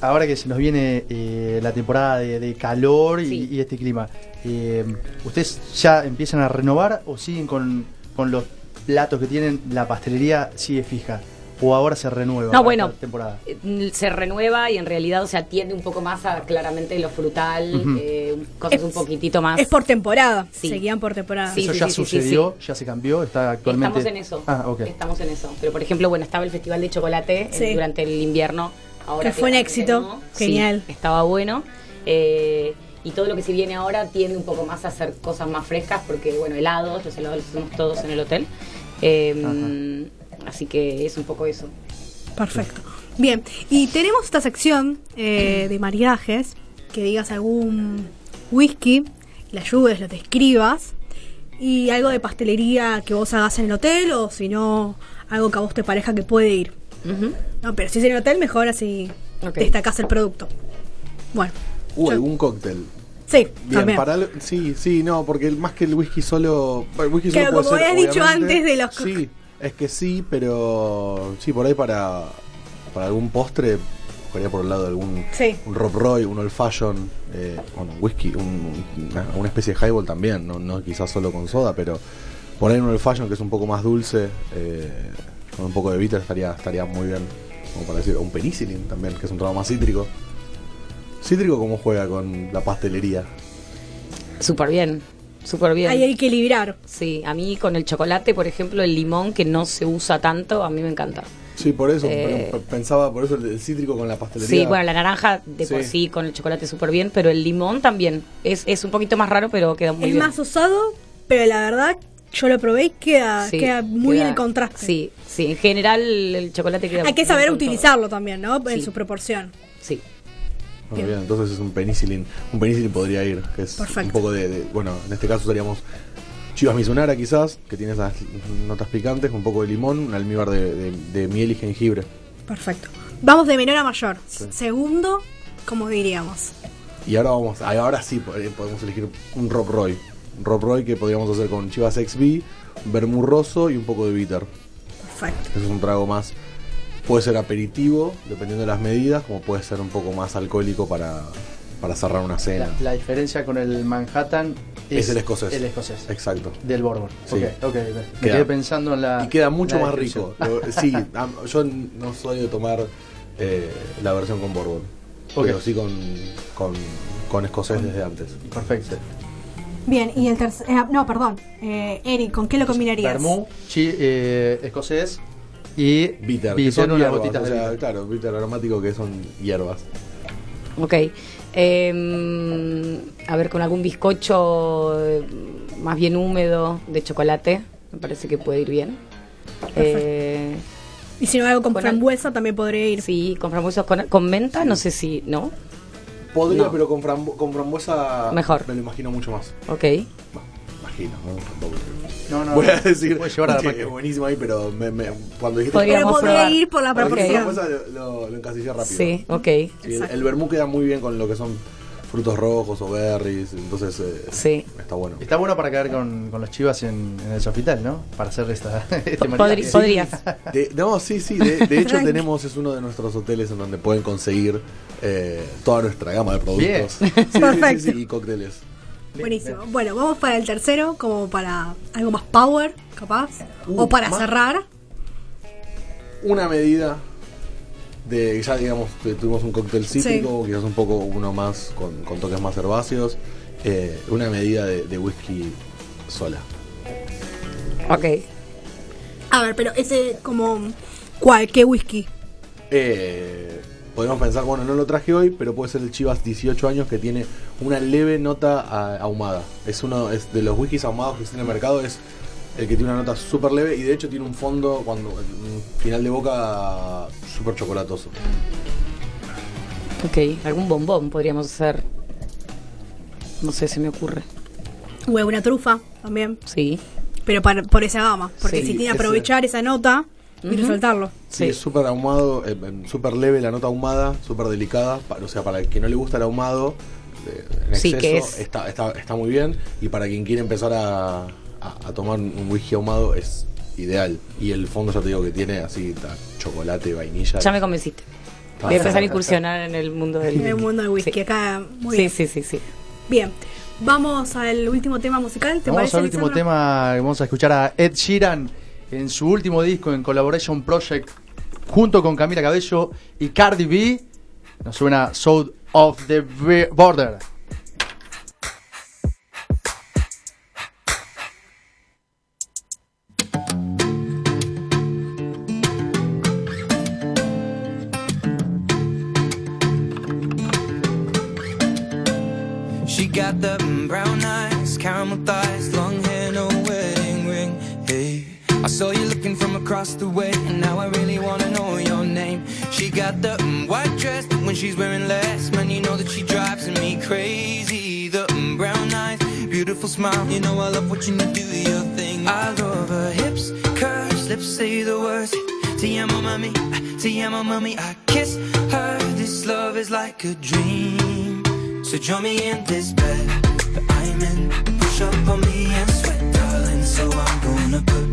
ahora que se nos viene eh, la temporada de, de calor y este clima, eh, ¿ustedes ya empiezan a renovar o siguen con, con los platos que tienen? ¿La pastelería sigue fija? ¿O ahora se renueva? No, bueno. temporada? Eh, Se renueva y en realidad o sea, atiende un poco más a claramente lo frutal, eh, cosas Es- un poquitito más. Es por temporada. Sí. Seguían por temporada. Sí, ¿Eso sí, ya sí, sí, sucedió? ¿Ya se cambió? ¿Está actualmente? Estamos en eso. Ah, ok. Estamos en eso. Pero por ejemplo, bueno, estaba el Festival de Chocolate eh, Sí. durante el invierno. Ahora Que fue un éxito. no. Genial. Sí, estaba bueno. Eh, y todo lo que se viene ahora tiende un poco más a hacer cosas más frescas porque, bueno, helados, los helados los hacemos todos en el hotel. Eh, así que es un poco eso. Perfecto. Bien, y tenemos esta sección eh, de maridajes, que digas algún whisky, le ayudes, lo describas, y algo de pastelería que vos hagas en el hotel, o si no, algo que a vos te parezca que puede ir. No, pero si es en el hotel, mejor así Ok. destacás el producto. Bueno, ¿Hubo Yo- algún cóctel? sí, Bien, también. para sí, sí, no, porque más que el whisky solo. El whisky solo como habías dicho antes de los- Sí, es que sí, pero. Sí, por ahí para. Para algún postre, por el lado de algún. Sí. Un Rob Roy, un Old Fashion, eh, bueno, un whisky, un- una, una especie de highball también, no, no quizás solo con soda, pero. Por ahí un Old Fashion que es un poco más dulce, eh, con un poco de bitter estaría, estaría muy bien. Como para decir, un penicillin también, que es un trago más cítrico. Cítrico, ¿cómo juega con la pastelería? Súper bien, súper bien. Ahí hay que equilibrar. Sí, a mí con el chocolate, por ejemplo, el limón que no se usa tanto, a mí me encanta. Sí, por eso, Eh, pensaba, por eso el, el cítrico con la pastelería. Sí, bueno, la naranja de por Sí. con el chocolate súper bien, pero el limón también. Es, es un poquito más raro, pero queda muy es bien. más usado, pero la verdad, yo lo probé y queda, Sí, queda muy bien queda- el contraste. Sí, sí, en general el chocolate queda Hay que bien saber todo. utilizarlo también, ¿no? En Sí. su proporción. Sí. Muy bien, entonces es un penicillin. Un penicillin podría ir, que es Perfecto. un poco de, de- Bueno, en este caso usaríamos chivas misunara quizás, que tiene esas notas picantes, un poco de limón, un almíbar de, de- de miel y jengibre. Perfecto. Vamos de menor a mayor. Segundo, como diríamos. Y ahora vamos, ah, ahora sí eh, podemos elegir un Rob Roy. Un Rob Roy que podríamos hacer con chivas XB, vermú roso y un poco de bitter. Perfecto. Eso es un trago más. Puede ser aperitivo, dependiendo de las medidas, como puede ser un poco más alcohólico para, para cerrar una cena. La, la diferencia con el Manhattan es, Es el escocés. El escocés. Exacto. Del Bourbon. Sí. Ok, ok, ok. Me Queda- quedé pensando en la. Y queda mucho más rico. Sí, yo no soy de tomar eh, la versión con bourbon. Ok. Pero sí con, con, con escocés desde antes. Perfecto. Bien, y el tercer. no, perdón. Eh, Eric, ¿con qué lo combinarías? Vermú, chi- eh, escocés y Bitter, que son unas hierbas, gotitas o de sea, bitter. claro, bitter aromático que son hierbas. Ok. Eh, a ver, con algún bizcocho eh, más bien húmedo de chocolate, me parece que puede ir bien. Eh, Y si no algo con Con frambuesa también podría ir. sí, con frambuesas con, con menta, no sé si, ¿no? Podría, No. pero con, frambu- con frambuesa Mejor. me lo imagino mucho más. Ok. Bah, imagino, ¿no? Tampoco. No, no, Voy a decir Puede llevar a la que es buenísimo ahí, pero me, me- cuando dijiste Podría- Pero Podríamos podría ir por la proporción. frambuesa, lo, lo, lo encasillé rápido. Sí, ok. Sí, el, el vermú queda muy bien con lo que son frutos rojos o berries, entonces eh, Sí. está bueno. Está bueno para caer con, con los chivas en, en el Sofital, ¿no? Para hacer esta, este maridaje. podrías. De- no, sí, sí, de, de hecho tenemos, es uno de nuestros hoteles en donde pueden conseguir eh, toda nuestra gama de productos. Bien. Sí, sí, sí, Perfecto. sí, y cócteles. Buenísimo. Bueno, vamos para el tercero, como para algo más power, capaz. Uh, o para más- cerrar. Una medida de, ya digamos, que tuvimos un cóctel cítrico, quizás un poco uno más con, con toques más herbáceos, eh, una medida de, de whisky sola. Ok. A ver, pero ese como... ¿Cuál? ¿Qué whisky? Eh, podemos pensar, bueno, no lo traje hoy, pero puede ser el Chivas 18 años que tiene una leve nota ah, ahumada. Es uno es de los whiskies ahumados que existen en el mercado, es el que tiene una nota súper leve y de hecho tiene un fondo, cuando un final de boca súper chocolatoso. Ok. Algún bombón podríamos hacer. No sé, se me ocurre. O una trufa también. Sí. Pero para, por esa gama. Porque Sí, si tiene que ese- aprovechar esa nota y resaltarlo. Sí, Sí. es súper ahumado, eh, eh, súper leve la nota ahumada, súper delicada. o sea, para el que no le gusta el ahumado eh, en Sí, exceso, que es- está, está, está muy bien. Y para quien quiere empezar a, a- a tomar un whisky ahumado es ideal. Y el fondo, ya te digo, que tiene así ta- chocolate, vainilla. Ya me convenciste. Voy a empezar a incursionar en el mundo del En el mundo del whisky. Sí. Acá, muy Sí, bien. sí, sí, sí. Bien. Vamos al último tema musical. ¿Te Vamos parece, al último Alexandra? tema, vamos a escuchar a Ed Sheeran en su último disco en Collaboration Project junto con Camila Cabello y Cardi B. Nos suena South of the Border. She got brown eyes, caramel thighs, saw you looking from across the way, and now I really wanna know your name. She got the mm, white dress, when she's wearing less, man, you know that she drives me crazy. The mm, brown eyes, beautiful smile, you know I love watching you do your thing. I love her hips, curves, lips say the words. Te amo, mami, te amo, mami. I kiss her. This love is like a dream. So join me in this bed that I'm in. Push up on me and sweat, darling. So I'm gonna put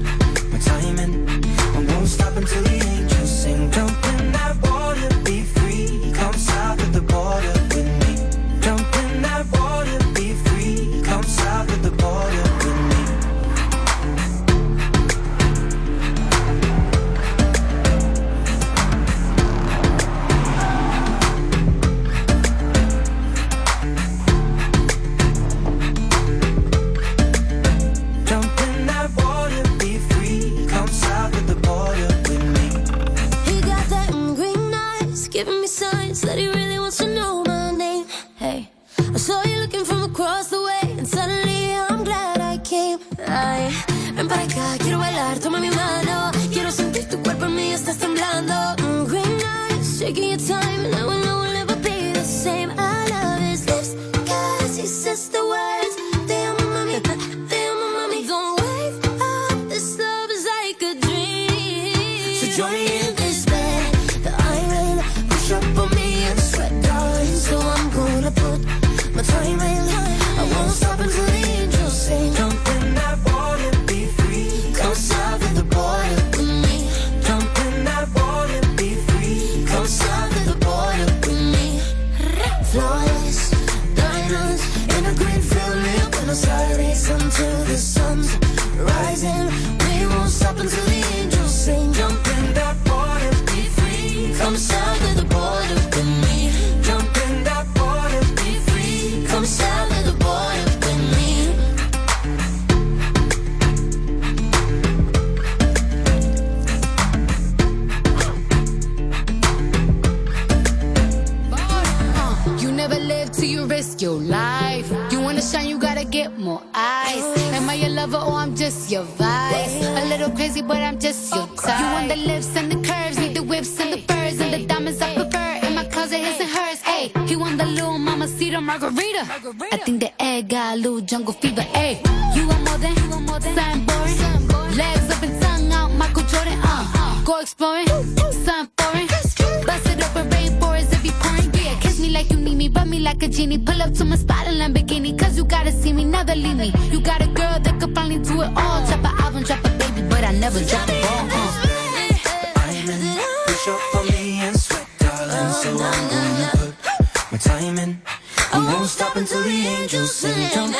your vice? A little crazy, but I'm just your type. You want the lips and the curves, need the whips and the furs and the diamonds I prefer. In my closet, his and hers. Hey, he want the little mama cedar margarita. I think the egg got a little jungle fever. Hey, you want more than, something boring. Legs up and tongue out, Michael Jordan. Uh, go exploring, something foreign. Bust it open, rainforest if you pouring. Yeah, kiss me like you need me, rub me like a genie. Pull up to my spot in Lamborghini, cause you gotta see me, never leave me. You got a girl do it all. Drop an album, drop a baby, but I never drop a ball. Uh. Push up for me and sweat, darling. So I'm gonna put my time in. I won't stop until the angels sing. Jump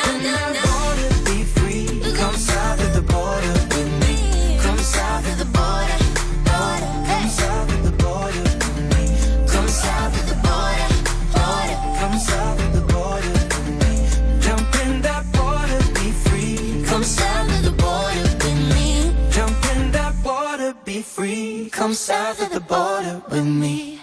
south of the border with me.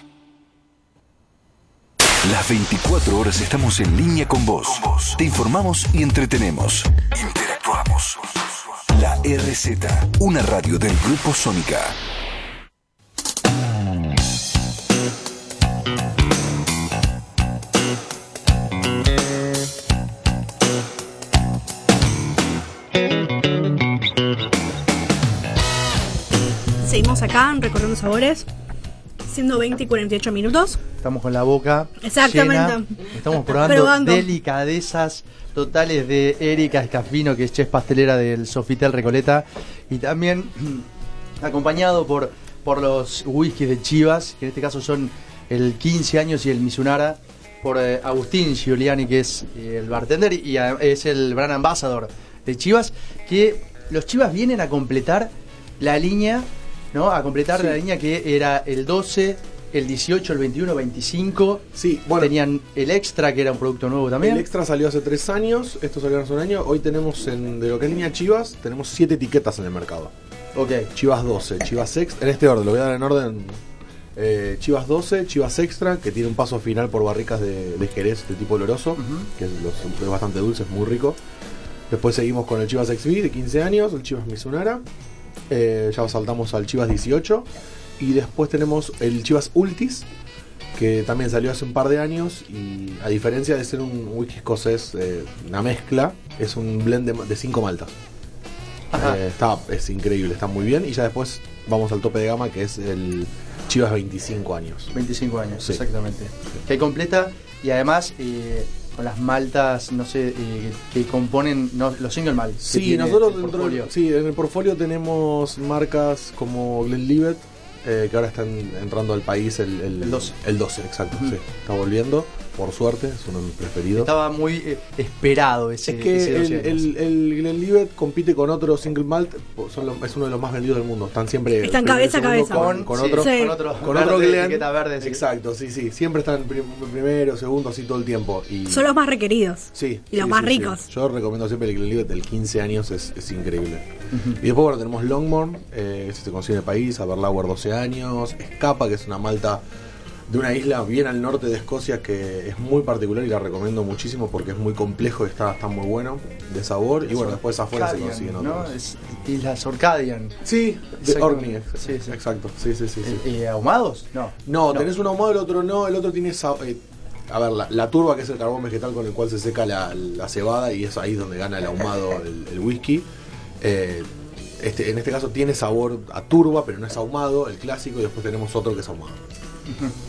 Las 24 horas estamos en línea con vos. Te informamos y entretenemos. Interactuamos. La RZ, una radio del Grupo Sónica. Acá en Recorriendo Sabores, siendo 20 y 48 minutos. Estamos con la boca Exactamente. llena. Estamos probando, Probando. delicadezas totales de Erika Escafino, que es chef pastelera del Sofitel Recoleta. Y también acompañado por, por los whiskies de Chivas, que en este caso son el 15 años y el Misunara, por eh, Agustín Giuliani, que es eh, el bartender y a- es el brand ambassador de Chivas, que los Chivas vienen a completar la línea, ¿no? A completar la línea que era el 12, el 18, el 21, 25. Sí, bueno. Tenían el extra, que era un producto nuevo también. El extra salió hace tres años, esto salió hace un año. Hoy tenemos, en, de lo que es línea Chivas, tenemos siete etiquetas en el mercado. Ok. Chivas 12, Chivas Extra, en este orden, lo voy a dar en orden. Eh, Chivas 12, Chivas Extra, que tiene un paso final por barricas de, de Jerez de tipo oloroso, que es, los- es bastante dulce, es muy rico. Después seguimos con el Chivas XB de 15 años, el Chivas Misunara. Eh, ya saltamos al Chivas 18. Y después tenemos el Chivas Ultis, que también salió hace un par de años. Y a diferencia de ser un whisky escocés, eh, una mezcla, es un blend de, de cinco maltas. Eh, está, es increíble, está muy bien. Y ya después vamos al tope de gama, que es el Chivas 25 años. 25 años, Sí. exactamente. Que completa y además eh, con las maltas, no sé, eh, que componen no, los single malt. Sí, nosotros el dentro portfolio. sí, en el portfolio tenemos marcas como Glenlivet, eh, que ahora están entrando al país el, el, El 12. El 12, exacto, sí. Está volviendo, por suerte, es uno de mis preferidos. Estaba muy eh, esperado ese. Es que ese el, 12 años. el, el Glenlivet compite con otro single malt, son lo- es uno de los más vendidos del mundo. Están siempre Están cabeza a cabeza. con, con Sí, otro, Sí. con otro, con verde, otro Glen. etiqueta verde. sí. Exacto, sí, sí. Siempre están prim- primero, segundo, así todo el tiempo. Y, Son los más requeridos. Sí. Y los sí, más sí, sí. ricos. Yo recomiendo siempre el Glenlivet del 15 años, es, es increíble. Y después, bueno, tenemos Longmorn, eh, que se consigue en el país, Aberlour 12 años, Escapa, que es una malta de una isla bien al norte de Escocia que es muy particular y la recomiendo muchísimo porque es muy complejo y está, está muy bueno de sabor. Y bueno, después afuera se Orcadian, consiguen ¿no? otros. Es Islas Orcadian. Sí, de. Orkney, Sí, sí. exacto. Sí, sí, sí. sí. Eh, eh, ¿Ahumados? No. No, tenés un ahumado, el otro no, el otro tiene sa- eh, a ver, la, la turba que es el carbón vegetal con el cual se seca la, la cebada y es ahí donde gana el ahumado el, el whisky. Eh, este, en este caso tiene sabor a turba, pero no es ahumado, el clásico, y después tenemos otro que es ahumado.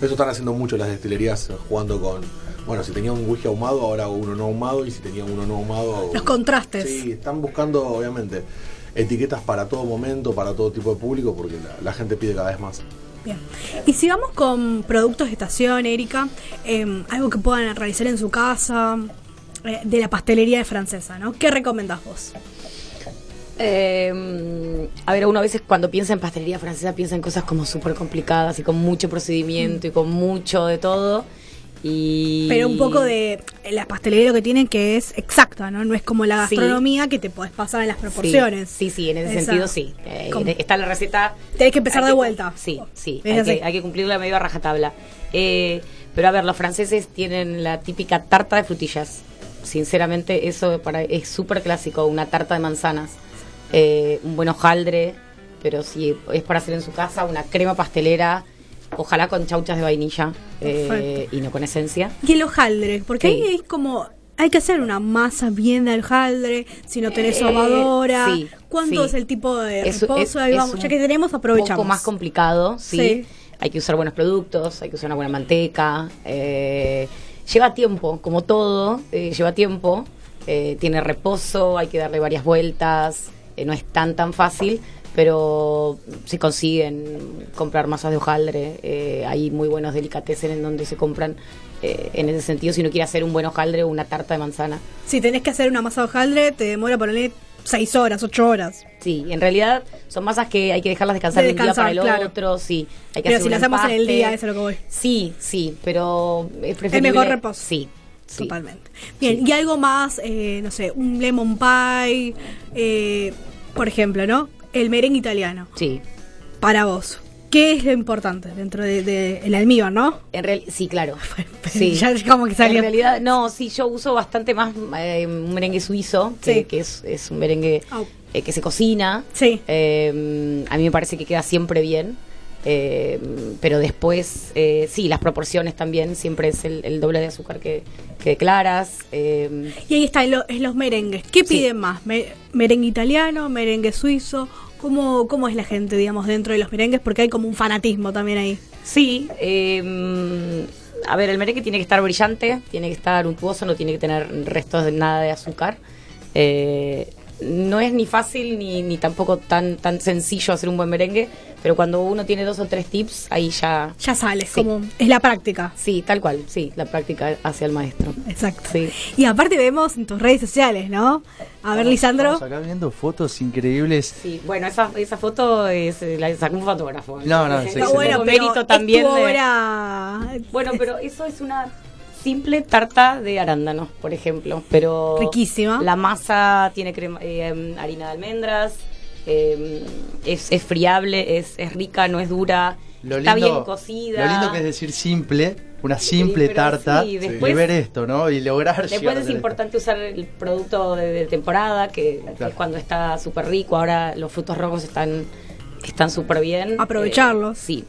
Eso están haciendo mucho las destilerías, eh, jugando con, bueno, si tenía un whisky ahumado, ahora hago uno no ahumado, y si tenía uno no ahumado... Los contrastes. Sí, están buscando, obviamente, etiquetas para todo momento, para todo tipo de público, porque la, la gente pide cada vez más. Bien. Y si vamos con productos de estación, Erika, eh, algo que puedan realizar en su casa, eh, de la pastelería de francesa, ¿no? ¿Qué recomendás vos? Eh, a ver, uno a veces cuando piensa en pastelería francesa piensa en cosas como súper complicadas y con mucho procedimiento y con mucho de todo. Y... Pero un poco de la pastelería lo que tienen que es exacta, ¿no? No es como la Sí. gastronomía que te podés pasar en las proporciones. Sí, sí, sí, en ese Esa- sentido sí. Eh, está la receta. Tenés que empezar de vuelta. Sí, sí. Hay que, hay que cumplirla medio a rajatabla. Eh, pero a ver, los franceses tienen la típica tarta de frutillas. sinceramente eso para es súper clásico, una tarta de manzanas, eh, un buen hojaldre, pero si es para hacer en su casa, una crema pastelera, ojalá con chauchas de vainilla eh, y no con esencia. Y el hojaldre, porque Sí. ahí es como. Hay que hacer una masa bien de hojaldre, si no tenés Eh, sobadora. sí, ¿Cuánto sí. es el tipo de reposo? es- Ahí es vamos, un ya que tenemos, aprovechamos. poco más complicado, sí. Sí. Hay que usar buenos productos, hay que usar una buena manteca. eh, lleva tiempo, como todo, eh, lleva tiempo. eh, tiene reposo, hay que darle varias vueltas. Eh, no es tan tan fácil, pero si consiguen comprar masas de hojaldre, eh, hay muy buenos delicatessen en donde se compran. eh, en ese sentido, si no quiere hacer un buen hojaldre o una tarta de manzana. Si tenés que hacer una masa de hojaldre, te demora ponerle 6 horas, 8 horas. Sí, en realidad son masas que hay que dejarlas descansar De un día para el claro. otro, sí. Hay que Pero hacer si un la hacemos en el día, eso es lo que voy. Sí, sí, pero es El preferible. mejor reposo. Sí, sí. Totalmente. Bien, y algo más, eh, no sé, un lemon pie, eh, por ejemplo, ¿no? El merengue italiano. Sí. Para vos. ¿Qué es lo importante dentro del de, el almíbar, no? En real, sí, claro. Sí. Ya como que salió. En realidad, no, sí, yo uso bastante más eh, un merengue suizo, que, Sí. que es, es un merengue eh, que se cocina. Sí. Eh, a mí me parece que queda siempre bien. Eh, pero después, eh, sí, las proporciones también, siempre es el, el doble de azúcar que, que declaras. eh, Y ahí están lo- es los merengues. ¿Qué Sí. piden más? Me- ¿Merengue italiano? ¿Merengue suizo? ¿Cómo, ¿Cómo es la gente, digamos, dentro de los merengues? Porque hay como un fanatismo también ahí. Sí, eh, a ver, el merengue tiene que estar brillante, tiene que estar untuoso, no tiene que tener restos de nada de azúcar. Eh, no es ni fácil ni, ni tampoco tan, tan sencillo hacer un buen merengue, pero cuando uno tiene dos o tres tips, ahí ya... Ya sale, Sí. como es la práctica. Sí, tal cual, sí, la práctica hacia el maestro. Exacto. Sí. Y aparte vemos en tus redes sociales, ¿no? A ver, Lisandro. Estamos acá viendo fotos increíbles. Sí, bueno, esa, esa foto es, la sacó un fotógrafo. No, no, sí. bueno, pero es también tu de- obra- Bueno, pero eso es una simple tarta de arándanos, por ejemplo. Pero Riquísima. La masa tiene crema, eh, harina de almendras, eh, es, es friable, es, es rica, no es dura, Lo está lindo, bien cocida. Lo lindo que es decir simple, una simple tarta, sí, y después- ver esto, ¿no? Y lograr Después es importante usar el producto de, de temporada, que, es cuando está súper rico. Ahora los frutos rojos están están súper bien. Aprovecharlos. Eh, sí,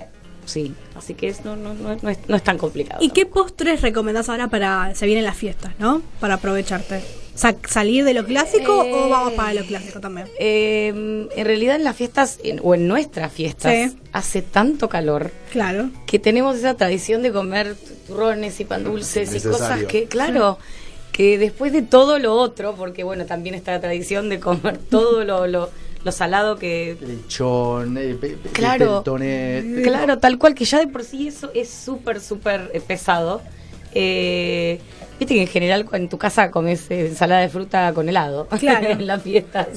sí. Así que es, no, no, no, no es, no es tan complicado. ¿Y qué postres recomendás ahora para. Se vienen las fiestas, ¿no? Para aprovecharte. Sa- ¿Salir de lo clásico Eh, o vamos para lo clásico también? Eh, en realidad en las fiestas, en- o en nuestras fiestas, Sí. hace tanto calor Claro. que tenemos esa tradición de comer turrones y pan dulces y cosas que, claro, que después de todo lo otro, porque bueno, también está la tradición de comer todo lo, lo, lo salado que... lechón, eh, pe- pe- Claro, claro, tal cual, que ya de por sí eso es súper, súper eh, pesado. Eh, Viste que en general en tu casa comes eh, ensalada de fruta con helado Claro. en las fiestas.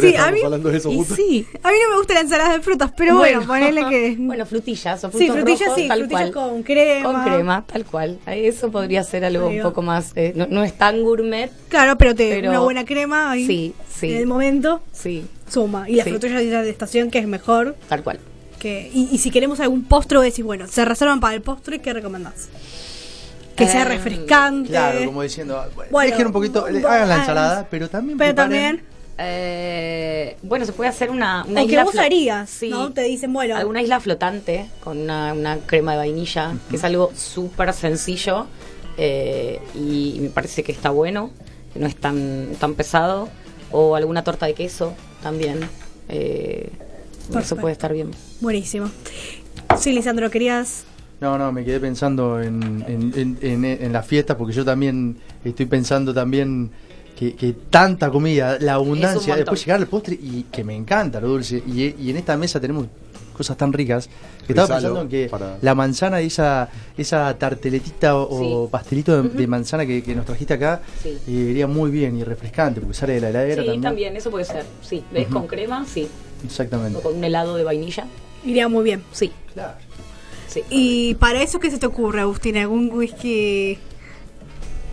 Sí, a mí- hablando de eso Y sí, A mí no me gusta la ensalada de frutas, pero bueno, ponele que. Bueno, frutillas o frutos sí, frutillas rojos, sí, tal frutillas cual. con crema. Con crema, tal cual. Eso podría ser algo un poco más. eh, no, no es tan gourmet, Claro, pero, te, Pero- una buena crema ahí Sí, sí. en el momento sí, suma. Y las Sí. frutillas de estación que es mejor. tal cual. que y, y si queremos algún postre, decís, bueno, se reservan para el postre, ¿qué recomendás? Que sea refrescante. Claro, como diciendo, Bueno, dejen un poquito, hagan la ah, ensalada, pero también Pero preparen- también, Eh, bueno, se puede hacer una, una o que isla vos harías, Sí. ¿no? Te dicen, bueno, alguna isla flotante con una, una crema de vainilla, que es algo súper sencillo eh, y me parece que está bueno, que no es tan, tan pesado. O alguna torta de queso también. eh, eso puede estar bien. buenísimo. Sí, Lisandro, querías... No, no, me quedé pensando en, en, en, en- en las fiestas porque yo también estoy pensando también que, que tanta comida, la abundancia, después llegar al postre y que me encanta lo dulce. Y, y en esta mesa tenemos cosas tan ricas que estaba pensando en que para- la manzana y esa, esa tarteletita o, Sí. pastelito de, de manzana que, que nos trajiste acá Sí. eh, iría muy bien y refrescante porque sale de la heladera Sí, también. también. eso puede ser. Sí, ¿ves? Con crema, sí. Exactamente. O con un helado de vainilla, Iría muy bien. sí. Claro. Sí. Y para eso, ¿qué se te ocurre, Agustín? ¿Algún whisky?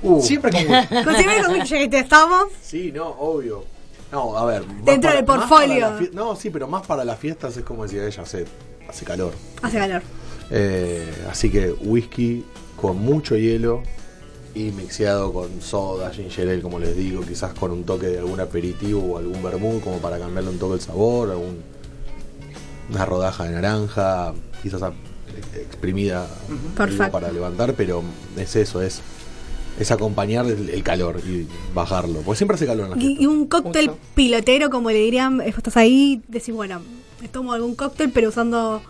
Uh, Siempre con whisky, te estamos. Sí, no, obvio. No, a ver. Dentro del portfolio. no, sí, pero más para las fiestas es como decía ella, hace, hace calor. Hace calor. Eh, así que whisky con mucho hielo y mixeado con soda, ginger ale, como les digo, quizás con un toque de algún aperitivo o algún vermouth como para cambiarle un toque el sabor, algún, una rodaja de naranja, quizás exprimida para levantar, pero es eso, es es acompañar el, el calor y bajarlo, porque siempre hace calor en la fiesta. Y, y un cóctel Mucho. pilotero, como le dirían, eh, estás ahí, decís, bueno, me tomo algún cóctel, pero usando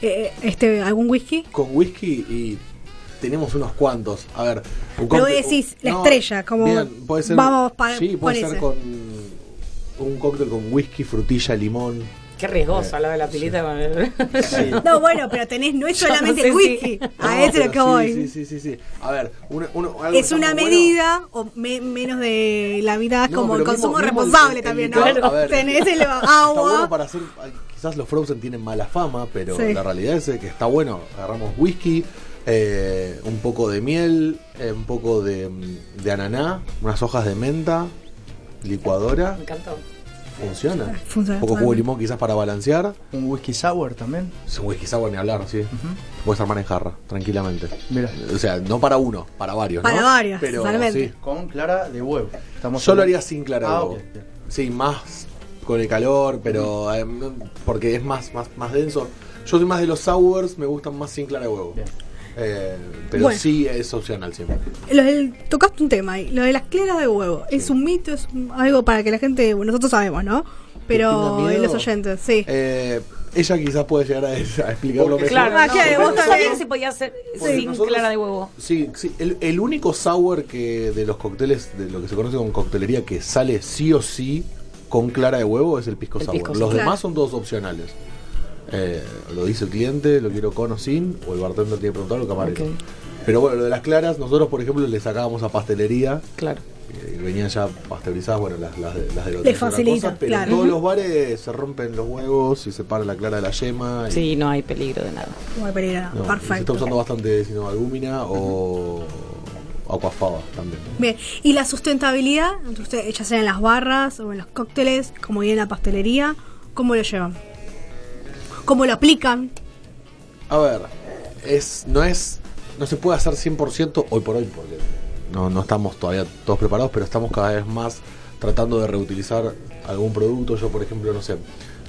eh, este algún whisky. Con whisky y tenemos unos cuantos. A ver, un Pero cóctel- decís, la no, estrella, como bien, puede ser, vamos pa- Sí, puede con ser ese. con un cóctel con whisky, frutilla, limón. Qué riesgoso hablar de la pilita con el... Sí. No, bueno, pero tenés, no es Yo no solamente sé el si- whisky. A No, eso es lo que sí, voy. Sí, sí, sí, sí. A ver, una- uno- algo es está una bueno- medida, o me- menos de la mitad, No, como el mismo- consumo mismo el- responsable el también, ¿no? a ver, Tenés el Está agua. bueno para hacer. Quizás los Frozen tienen mala fama, pero Sí. la realidad es que está bueno. Agarramos whisky, eh, un poco de miel, eh, un poco de, mm, de ananá, unas hojas de menta, licuadora. Me encantó. Funciona. Funciona Un poco jugo de limón quizás para balancear. Un whisky sour también. Es un whisky sour ni hablar, sí. Puedes armar en jarra, tranquilamente. Mira. O sea, no para uno, para varios, ¿no? Para varios, Pero totalmente. sí. Con clara de huevo. Estamos Yo lo haría sin clara de Ah, huevo. ok, bien. Sí, más con el calor, pero eh, no- porque es más, más, más denso. Yo soy más de los sours, me gustan más sin clara de huevo. Bien. Eh, pero Bueno. sí es opcional siempre. Lo del- tocaste un tema ahí, lo de las claras de huevo. ¿Es un mito? ¿Es un- algo para que la gente, bueno, nosotros sabemos, ¿no? Pero los oyentes, sí. Eh, ella quizás puede llegar a, a explicarlo mejor. claro, Ah, no, claro, vos no también. sabía que se podía hacer sin nosotros- clara de huevo. Sí, sí. El, el único sour que de los cócteles, de lo que se conoce como coctelería, que sale sí o sí con clara de huevo es el pisco El sour. pisco Los demás son todos opcionales. Eh, lo dice el cliente, lo quiero con o sin, o el bartender tiene que preguntar o camarero. Ok. Pero bueno, lo de las claras, nosotros por ejemplo le sacábamos a pastelería, Claro. eh, venían ya pasteurizadas, bueno, las, las, de- las de los Les facilita, pero claro. en todos los bares se rompen los huevos y se para la clara de la yema. y- Sí, no hay peligro de nada. No hay peligro, no, y Se está Perfecto. usando bastante sino albúmina o aquafaba también. Bien, y la sustentabilidad, entre ustedes, ya sea en las barras o en los cócteles, como y en la pastelería, ¿cómo lo llevan? ¿Cómo lo aplican? A ver, es, no es, no se puede hacer 100% hoy por hoy porque no, no estamos todavía todos preparados, pero estamos cada vez más tratando de reutilizar algún producto. Yo, por ejemplo, no sé,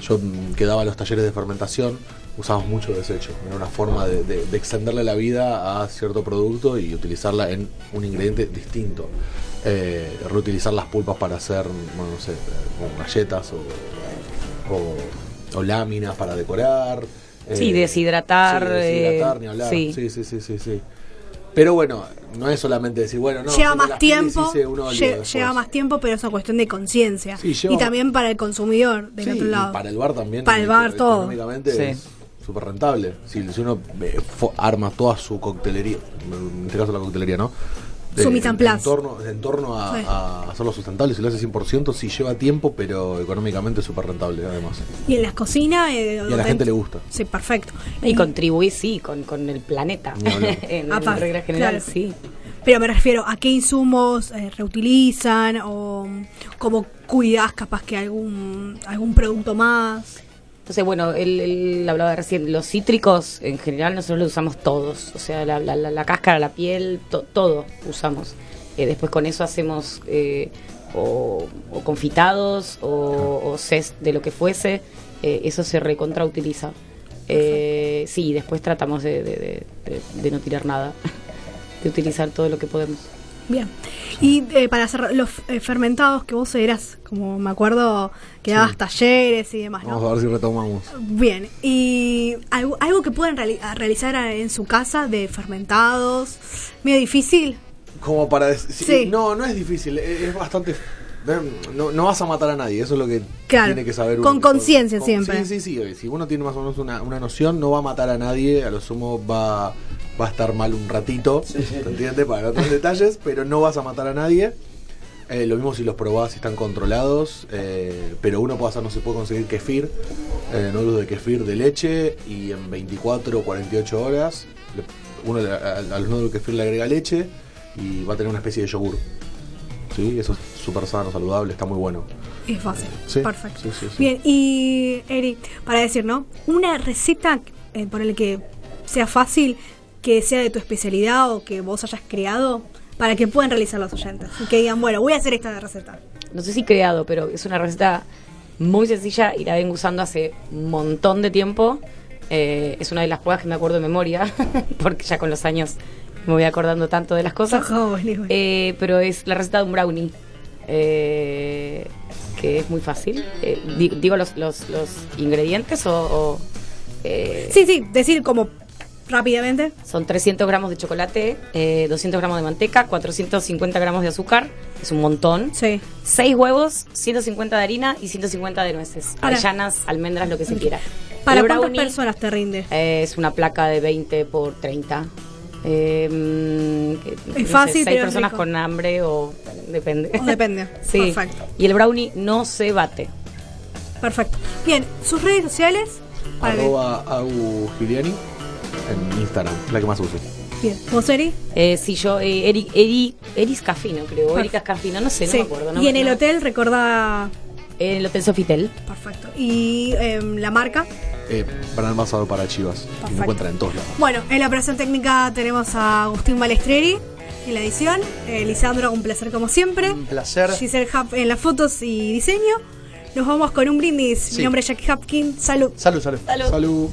yo mm, que daba los talleres de fermentación, usamos mucho desecho. Era una forma de extenderle la vida a cierto producto y utilizarla en un ingrediente distinto. Eh, reutilizar las pulpas para hacer, bueno, no sé, como galletas o, o- o láminas para decorar. Sí, Eh, deshidratar, sí, deshidratar, eh, ni hablar. sí. Sí. sí, sí, sí, sí, Pero bueno, no es solamente decir, bueno, no. lleva más tiempo, lle- lleva más tiempo, pero es una cuestión de conciencia. Sí, lleva- y también para el consumidor del Sí, otro y lado. para el bar también. Para el bar, todo. Económicamente Sí. es súper rentable. Si, si uno eh, fo- arma toda su coctelería, en este caso la coctelería, ¿no? Su mise en. En torno, en torno a, Sí. a hacerlo sustentable, si lo hace 100%, sí lleva tiempo, pero económicamente es súper rentable además. Y en las cocinas. eh, Y a la gente le gusta. Sí, perfecto. Y contribuir, sí, con, con el planeta. En, en Aparte, regla general, claro. sí. Pero me refiero a qué insumos eh, reutilizan o cómo cuidas capaz que algún algún producto más. Entonces, bueno, él, él hablaba recién, los cítricos en general nosotros los usamos todos, o sea, la, la, la- cáscara, la piel, to- todo usamos. Eh, después con eso hacemos eh, o, confitados o, o cest de lo que fuese, eh, eso se recontrautiliza. Eh, sí, después tratamos de no tirar nada, de utilizar todo lo que podemos. Bien. Y eh, para hacer los eh, fermentados que vos eras, como me acuerdo que dabas talleres y demás, ¿no? Vamos a ver si retomamos. Bien, y algo, algo que reali- a realizar en su casa de fermentados, medio difícil. Como para decir. Sí. No, no es difícil, es, es bastante. No, no vas a matar a nadie, eso es lo que Claro, tiene que saber con uno. conciencia con- siempre. Sí, sí, sí. Si uno tiene más o menos una, una noción, no va a matar a nadie, a lo sumo va, va a estar mal un ratito, ¿te entiendes? Para no tener detalles, pero no vas a matar a nadie. Eh, lo mismo si los probás, si están controlados, eh, pero uno puede hacer, no se puede conseguir kefir, eh, nódulos de kefir de leche y en 24 o 48 horas uno a, a los nódulos de kefir le agrega leche y va a tener una especie de yogur. ¿Sí? Eso es súper sano, saludable, está muy bueno. Es fácil. Sí, Perfecto. sí, sí, sí. Bien, y Eri, para decir, ¿no? Una receta, eh, por el que sea fácil, que sea de tu especialidad o que vos hayas creado, para que puedan realizar los oyentes. Y que digan, bueno, voy a hacer esta receta. no sé si creado, pero es una receta muy sencilla y la vengo usando hace un montón de tiempo. Eh, es una de las pruebas que me acuerdo de memoria, porque ya con los años me voy acordando tanto de las cosas. Eh, pero es la receta de un brownie, eh, que es muy fácil. Di- digo los, los, los ingredientes o... o, Sí, sí, decir como rápidamente. Son 300 gramos de chocolate, eh, 200 gramos de manteca, 450 gramos de azúcar, es un montón. Sí. 6 huevos, 150 de harina y 150 de nueces. Para- Avellanas, almendras, lo que se quiera. ¿Para cuántas personas te rinde? eh, es una placa de 20 por 30. Eh, mm, que, no sé, fácil, seis es personas rico. con hambre o depende. O depende. sí. Perfecto. Y el brownie no se bate. Perfecto. Bien, sus redes sociales. Arroba Agu Giuliani en Instagram, la que más uso. Bien, ¿vos, Eri? Eh, sí, yo, eh, Eri, Eri, Eris Cafino, creo. Perfecto. Erika Cafino, no sé, no Sí. me acuerdo. no y me- en el hotel, recordá. En el Hotel Sofitel. Perfecto. Y em, la marca. Eh, para envasado para Chivas. Y Perfecto. me encuentran en todos lados. Bueno, en la operación técnica tenemos a Agustín Balestreri en la edición. Eh, Lisandro, un placer como siempre. Un placer. Giselle Hub en las fotos y diseño. Nos vamos con un brindis. Sí. Mi nombre es Jackie Hopkins. Salud. Salud, salud. Salud. Salud.